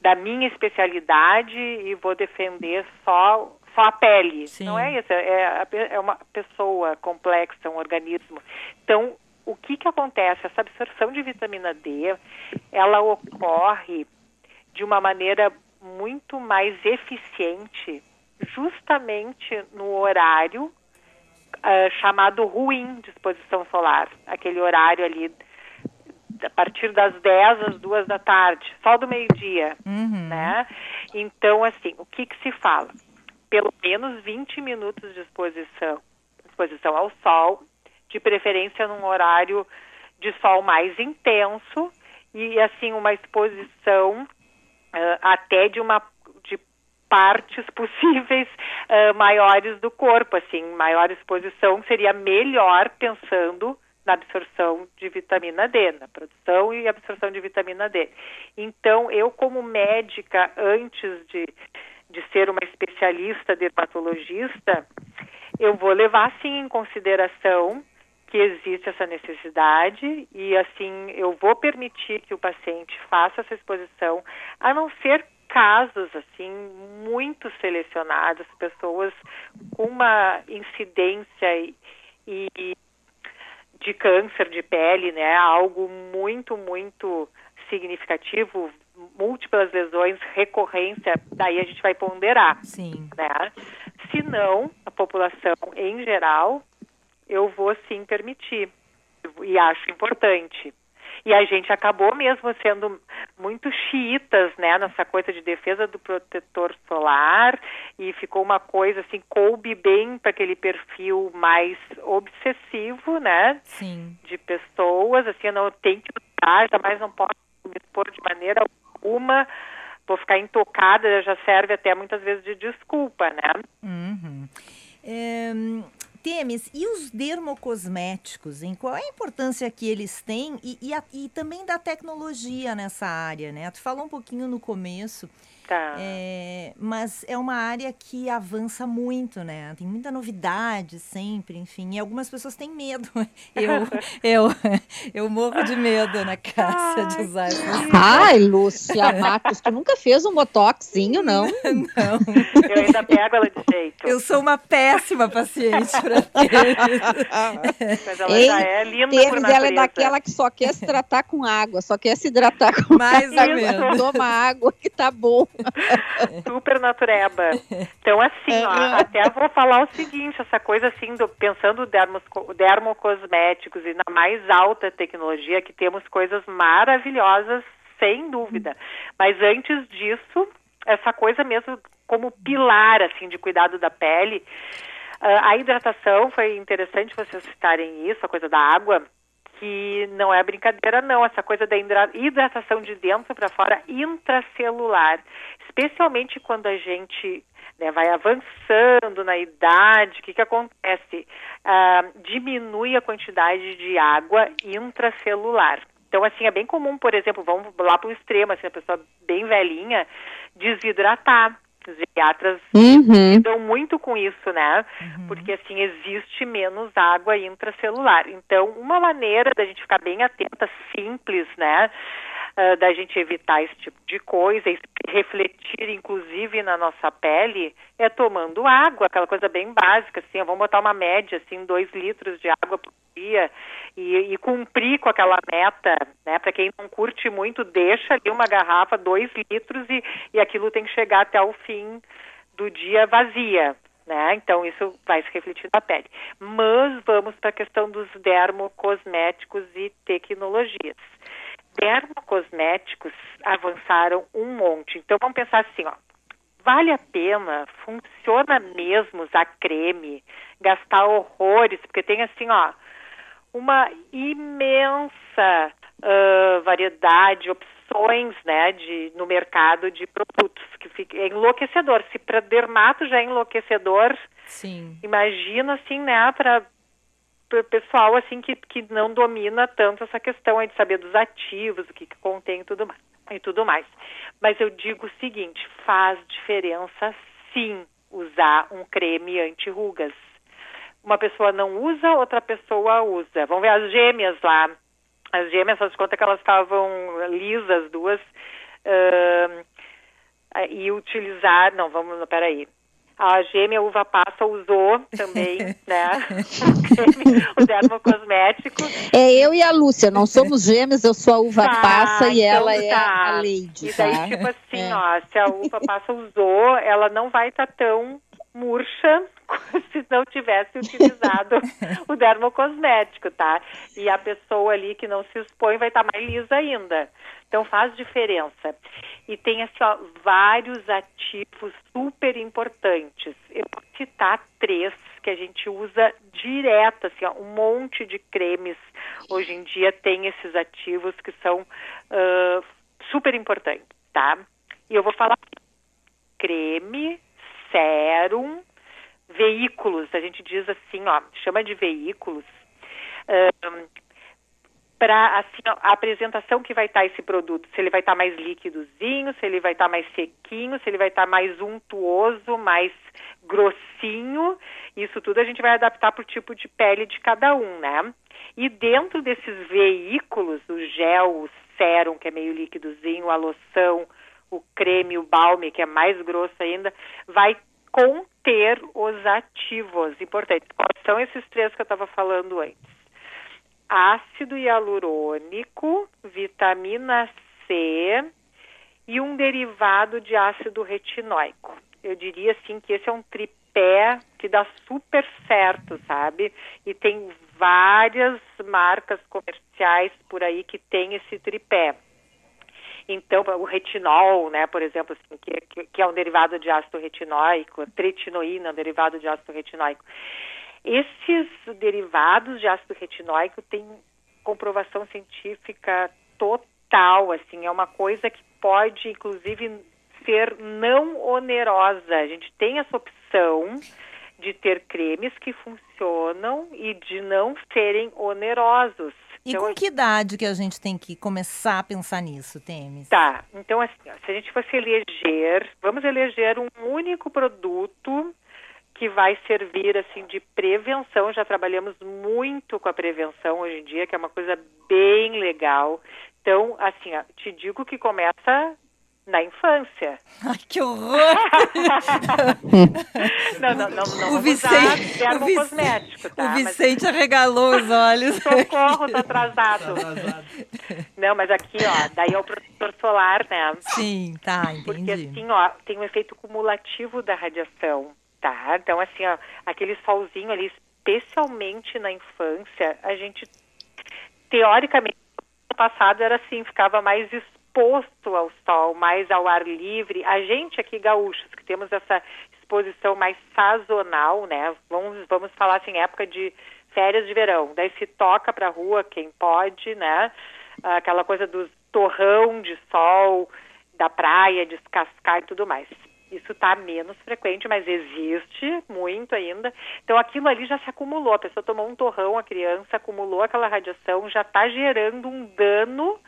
da minha especialidade e vou defender só só a pele. Sim. Não é isso, é, é uma pessoa complexa, um organismo. Então, o que que acontece? Essa absorção de vitamina D, ela ocorre de uma maneira muito mais eficiente justamente no horário uh, chamado ruim de exposição solar, aquele horário ali a partir das 10 às 2 da tarde, sol do meio-dia, Uhum. né? Então, assim, o que que se fala? Pelo menos 20 minutos de exposição, exposição ao sol, de preferência num horário de sol mais intenso e, assim, uma exposição ah, até de uma partes possíveis ah, maiores do corpo, assim, maior exposição seria melhor pensando na absorção de vitamina D, na produção e absorção de vitamina D. Então, eu como médica, antes de, de ser uma especialista dermatologista, eu vou levar sim em consideração que existe essa necessidade e assim eu vou permitir que o paciente faça essa exposição, a não ser casos assim muito selecionados, pessoas com uma incidência e, e de câncer de pele, né? Algo muito, muito significativo, múltiplas lesões, recorrência, daí a gente vai ponderar. Sim. Né? Se não, a população em geral, eu vou sim permitir. E acho importante. E a gente acabou mesmo sendo muito xiitas, né, nessa coisa de defesa do protetor solar e ficou uma coisa assim, coube bem para aquele perfil mais obsessivo, né, Sim. de pessoas, assim, eu não tenho que usar, jamais não posso me expor de maneira alguma, vou ficar intocada, já serve até muitas vezes de desculpa, né. Uhum. É, Temes, e os dermocosméticos, em qual é a importância que eles têm e, e, a- e também da tecnologia nessa área, né? Tu falou um pouquinho no começo, Tá. é, mas é uma área que avança muito, né? Tem muita novidade sempre, enfim, e algumas pessoas têm medo. Eu, eu, eu morro de medo na casa de usar essas Ai, Lúcia Matos, tu nunca fez um botoxinho, não? Não. Eu ainda pego ela de jeito. Eu sou uma péssima paciente para ter. Mas ela Ei, já é linda por Temes, ela é natureza. daquela que só quer se tratar com água, só quer se hidratar com Mais ou água. menos. Toma água que tá bom. super natureba. Então, assim, ó, até vou falar o seguinte, essa coisa assim, do, pensando dermos, dermocosméticos e na mais alta tecnologia, que temos coisas maravilhosas, sem dúvida. Mas antes disso, essa coisa mesmo como pilar, assim, de cuidado da pele, ah, a hidratação, foi interessante vocês citarem isso, a coisa da água, que não é brincadeira não, essa coisa da hidra- hidratação de dentro para fora intracelular, especialmente quando a gente né, vai avançando na idade, o que, que acontece? Ah, diminui a quantidade de água intracelular. Então, assim, é bem comum, por exemplo, vamos lá para o extremo, assim, a pessoa bem velhinha, desidratar. Os geriatras Uhum. lidam muito com isso, né? Porque assim existe menos água intracelular. Então, uma maneira da gente ficar bem atenta, simples, né? Ah, da gente evitar esse tipo de coisa e refletir, inclusive, na nossa pele, é tomando água, aquela coisa bem básica, assim, vamos botar uma média, assim, dois litros de água por dia e, e cumprir com aquela meta, né? Para quem não curte muito, deixa ali uma garrafa, dois litros e, e aquilo tem que chegar até o fim do dia vazia, né? Então isso vai se refletir na pele. Mas vamos para a questão dos dermocosméticos e tecnologias. Dermocosméticos avançaram um monte. Então vamos pensar assim, ó. Vale a pena, funciona mesmo usar creme, gastar horrores, porque tem assim, ó, uma imensa ah, variedade, opções, né, de, no mercado de produtos, que fica, é enlouquecedor. Se para dermato já é enlouquecedor, Sim. imagina assim, né, para pessoal assim que, que não domina tanto essa questão aí de saber dos ativos, o que, que contém e tudo mais. E tudo mais. Mas eu digo o seguinte, faz diferença sim usar um creme anti-rugas. Uma pessoa não usa, outra pessoa usa. Vamos ver as gêmeas lá. As gêmeas, faz conta que elas estavam lisas, duas, ahn, e utilizar, não, vamos, peraí. A gêmea uva passa usou também, né? O creme, o dermocosmético. É eu e a Lúcia, não somos gêmeas, eu sou a uva Tá, passa e então ela é tá. a Lady, E daí, tá? tipo assim, É. ó, se a uva passa usou, ela não vai estar tão murcha se não tivesse utilizado o dermocosmético, tá? E a pessoa ali que não se expõe vai estar mais lisa ainda. Então faz diferença. E tem assim, ó, vários ativos super importantes. Eu vou citar três que a gente usa direto, assim, ó, um monte de cremes hoje em dia tem esses ativos que são uh, super importantes, tá? E eu vou falar creme, sérum, veículos, a gente diz assim, ó, chama de veículos, um, para assim, a apresentação que vai estar esse produto, se ele vai estar mais líquidozinho, se ele vai estar mais sequinho, se ele vai estar mais untuoso, mais grossinho, isso tudo a gente vai adaptar para o tipo de pele de cada um, né? E dentro desses veículos, o gel, o sérum, que é meio líquidozinho, a loção, o creme, o balme, que é mais grosso ainda, vai conter os ativos importantes. Quais são esses três que eu estava falando antes? Ácido hialurônico, vitamina C e um derivado de ácido retinóico. Eu diria assim que esse é um tripé que dá super certo, sabe? E tem várias marcas comerciais por aí que tem esse tripé. Então, o retinol, né, por exemplo, assim, que, que, é um derivado de ácido retinóico, tretinoína, um derivado de ácido retinóico. Esses derivados de ácido retinóico têm comprovação científica total, assim, é uma coisa que pode, inclusive, ser não onerosa. A gente tem essa opção de ter cremes que funcionam e de não serem onerosos. E então, com que idade que a gente tem que começar a pensar nisso, Temes? Tá, então assim, se a gente fosse eleger, vamos eleger um único produto que vai servir assim de prevenção. Já trabalhamos muito com a prevenção hoje em dia, que é uma coisa bem legal. Então, assim, ó, te digo que começa na infância. Ai, que horror! não, não, não, não o Vicente, o cosmético, tá? O Vicente mas... arregalou os olhos. Socorro, tô atrasado. não, mas aqui, ó, daí é o protetor solar, né? Sim, tá, entendi. Porque assim, ó, tem um efeito cumulativo da radiação, tá? Então, assim, ó, aquele solzinho ali, especialmente na infância, a gente, teoricamente, no passado era assim, ficava mais exposto ao sol, mais ao ar livre. A gente aqui gaúchos que temos essa exposição mais sazonal, né? Vamos vamos falar assim, época de férias de verão. Daí se toca para a rua quem pode, né? Aquela coisa dos torrão de sol, da praia, descascar e tudo mais. Isso está menos frequente, mas existe muito ainda. Então aquilo ali já se acumulou. A pessoa tomou um torrão, a criança acumulou aquela radiação, já está gerando um dano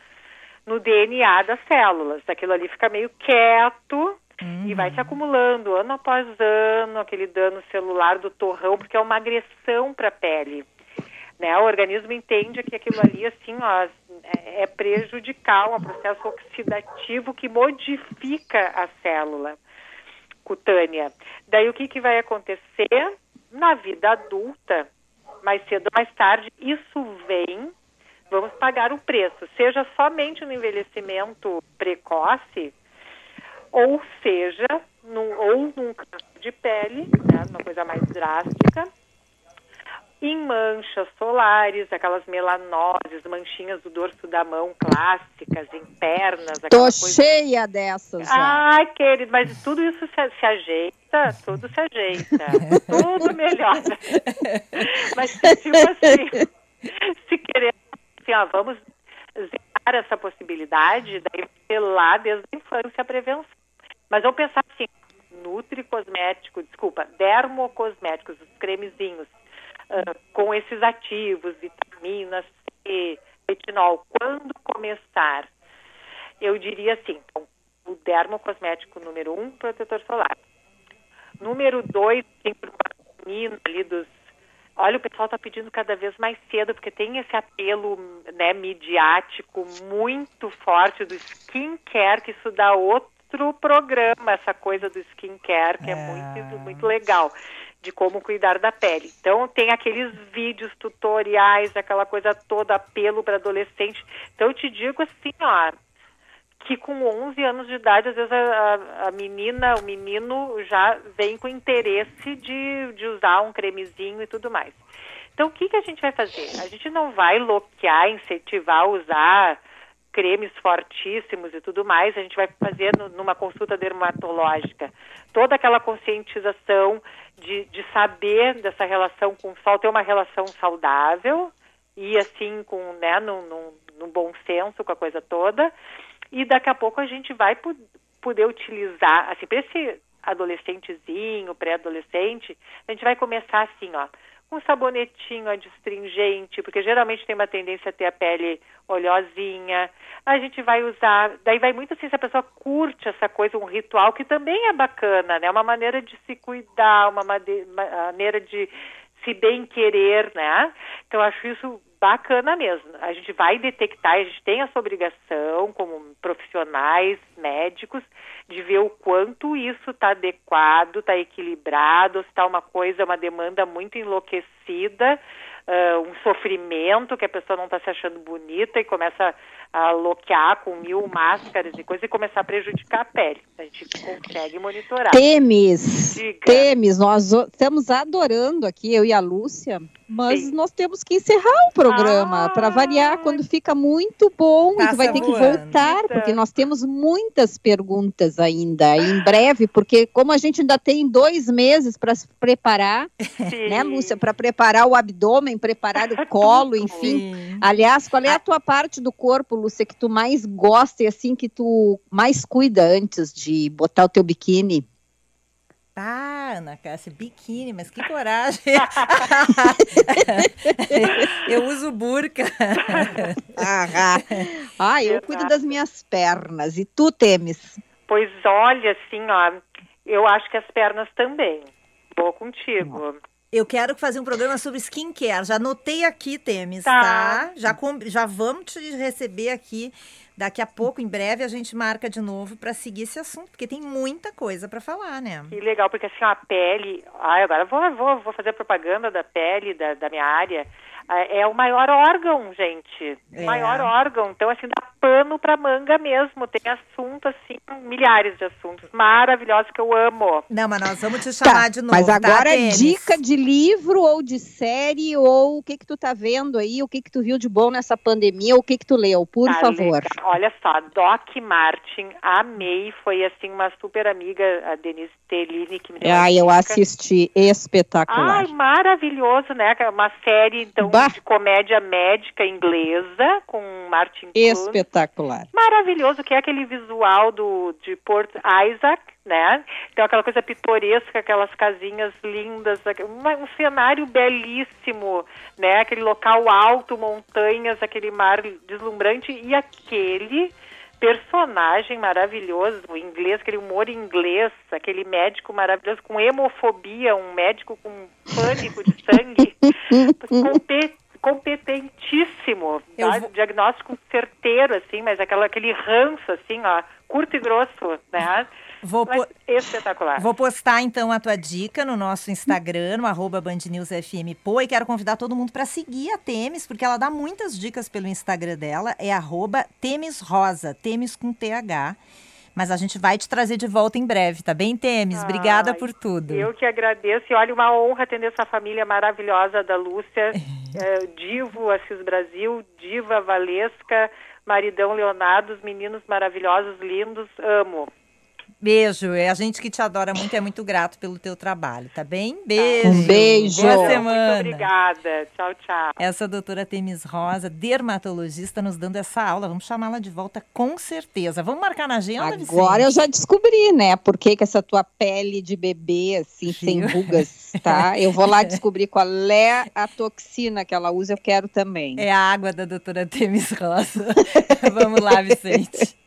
no DNA das células. Aquilo ali fica meio quieto uhum. e vai se acumulando ano após ano, aquele dano celular do torrão, porque é uma agressão para a pele. Né? O organismo entende que aquilo ali, assim, ó, é, é prejudicial, é um processo oxidativo que modifica a célula cutânea. Daí o que, que vai acontecer? Na vida adulta, mais cedo ou mais tarde, isso vem vamos pagar o preço, seja somente no envelhecimento precoce, ou seja, num, ou num câncer de pele, né, uma coisa mais drástica, em manchas solares, aquelas melanoses, manchinhas do dorso da mão clássicas, em pernas. Tô coisa... cheia dessas. Já. Ai, querido, mas tudo isso se, se ajeita, tudo se ajeita, tudo melhora. mas tipo assim, se querer assim, ó, vamos zerar essa possibilidade, daí ser lá desde a infância a prevenção. Mas vamos pensar assim, nutricosmético, desculpa, dermocosméticos, os cremezinhos, uh, com esses ativos, vitaminas C, retinol, quando começar? Eu diria assim, então, o dermocosmético número um, protetor solar. Número dois, tem menina ali dos Olha, o pessoal está pedindo cada vez mais cedo, porque tem esse apelo né, midiático muito forte do skincare, que isso dá outro programa, essa coisa do skincare, que é, é muito, muito legal, de como cuidar da pele. Então, tem aqueles vídeos tutoriais, aquela coisa toda, apelo para adolescente. Então, eu te digo assim, ó, que com 11 anos de idade, às vezes a, a, menina, o menino já vem com interesse de, de usar um cremezinho e tudo mais. Então, o que, que a gente vai fazer? A gente não vai loquear, incentivar a usar cremes fortíssimos e tudo mais, a gente vai fazer no, numa consulta dermatológica toda aquela conscientização de, de saber dessa relação com o sol, ter uma relação saudável e assim com, né, num, num, num bom senso com a coisa toda, e daqui a pouco a gente vai poder utilizar, assim, para esse adolescentezinho, pré-adolescente, a gente vai começar assim, ó, um sabonetinho adstringente, porque geralmente tem uma tendência a ter a pele oleosinha. A gente vai usar, daí vai muito assim se a pessoa curte essa coisa, um ritual que também é bacana, né? Uma maneira de se cuidar, uma maneira de se bem querer, né? Então acho isso bacana mesmo. A gente vai detectar, a gente tem essa obrigação como profissionais, médicos, de ver o quanto isso está adequado, está equilibrado, se está uma coisa, uma demanda muito enlouquecida, uh, um sofrimento que a pessoa não está se achando bonita e começa a loquear com mil máscaras e coisas e começar a prejudicar a pele. A gente consegue monitorar. Temes, Diga. Temes, nós estamos adorando aqui, eu e a Lúcia, mas Sim. nós temos que encerrar o programa ah, para variar quando fica muito bom e vai ter que voltar, porque nós temos muitas perguntas ainda em breve, porque como a gente ainda tem dois meses para se preparar, Sim. né, Lúcia, para preparar o abdômen, preparar o colo, enfim. Sim. Aliás, qual é a tua parte do corpo, Lúcia, que tu mais gosta e assim que tu mais cuida antes de botar o teu biquíni? Ah, Ana Cássia, biquíni, mas que coragem. eu uso burca. ah, ah, eu cuido das minhas pernas. E tu temes? Pois olha, assim, ó, eu acho que as pernas também. Vou contigo. Eu quero fazer um programa sobre skincare. Já anotei aqui, Temes, tá? tá? Já, com, já vamos te receber aqui. Daqui a pouco, em breve, a gente marca de novo para seguir esse assunto, porque tem muita coisa para falar, né? Que legal, porque assim, a pele. Ai, agora vou, vou, vou fazer propaganda da pele, da, da minha área. É, é o maior órgão, gente. É. Maior órgão. Então, assim, dá pano pra manga mesmo. Tem assunto, assim, milhares de assuntos maravilhosos que eu amo. Não, mas nós vamos te chamar tá, de novo. Mas tá, agora tá, dica de livro ou de série, ou o que que tu tá vendo aí, o que que tu viu de bom nessa pandemia, o que que tu leu, por tá favor. Legal. Olha só, Doc Martin, amei. Foi, assim, uma super amiga, a Denise Tellini, que me deu Ah, eu assisti. Espetacular. Ai, maravilhoso, né? Uma série, então, bah. de comédia médica inglesa com Martin Espetacular. Maravilhoso, que é aquele visual do de Port Isaac, né? Então aquela coisa pitoresca, aquelas casinhas lindas, um cenário belíssimo, né? Aquele local alto, montanhas, aquele mar deslumbrante e aquele personagem maravilhoso, o inglês, aquele humor inglês, aquele médico maravilhoso com hemofobia, um médico com pânico de sangue, competentíssimo, tá? vou... diagnóstico certeiro, assim, mas aquela, aquele ranço, assim, ó, curto e grosso, né? Vou po... espetacular. Vou postar então a tua dica no nosso Instagram, no arroba bandnewsfmpo, e quero convidar todo mundo para seguir a Temes, porque ela dá muitas dicas pelo Instagram dela, é arroba Temes Rosa, Temes com TH. Mas a gente vai te trazer de volta em breve, tá bem, Temes? Ai, Obrigada por tudo. Eu que agradeço. E olha, uma honra atender essa família maravilhosa da Lúcia, é, Divo Assis Brasil, Diva Valesca, maridão Leonardo, os meninos maravilhosos, lindos, amo. Beijo. É a gente que te adora muito, é muito grato pelo teu trabalho, tá bem? Beijo. Um beijo. Boa semana. Muito obrigada. Tchau, tchau. Essa doutora Temis Rosa, dermatologista, nos dando essa aula. Vamos chamá-la de volta com certeza. Vamos marcar na agenda, Agora Vicente? eu já descobri, né? Por que, que essa tua pele de bebê, assim, Sim. sem rugas, tá? Eu vou lá descobrir qual é a toxina que ela usa, eu quero também. É a água da doutora Temis Rosa. Vamos lá, Vicente.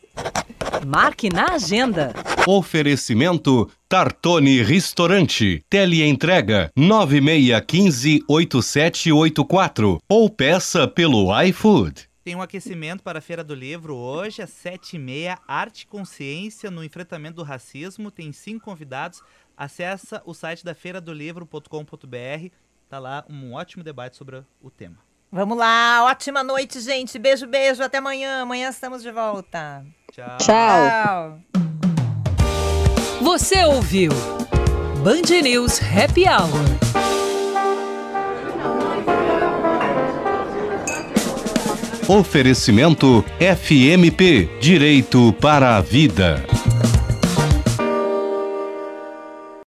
Marque na agenda. Oferecimento Tartone Restaurante. Teleentrega 96158784 ou peça pelo iFood. Tem um aquecimento para a Feira do Livro hoje, às 7h30. Arte e Consciência no Enfrentamento do Racismo. Tem cinco convidados. Acesse o site da feiradolivro.com.br. Está lá um ótimo debate sobre o tema. Vamos lá, ótima noite, gente. Beijo, beijo. Até amanhã. Amanhã estamos de volta. Tchau. Tchau. Você ouviu Band News Happy Hour. Oferecimento FMP Direito para a Vida.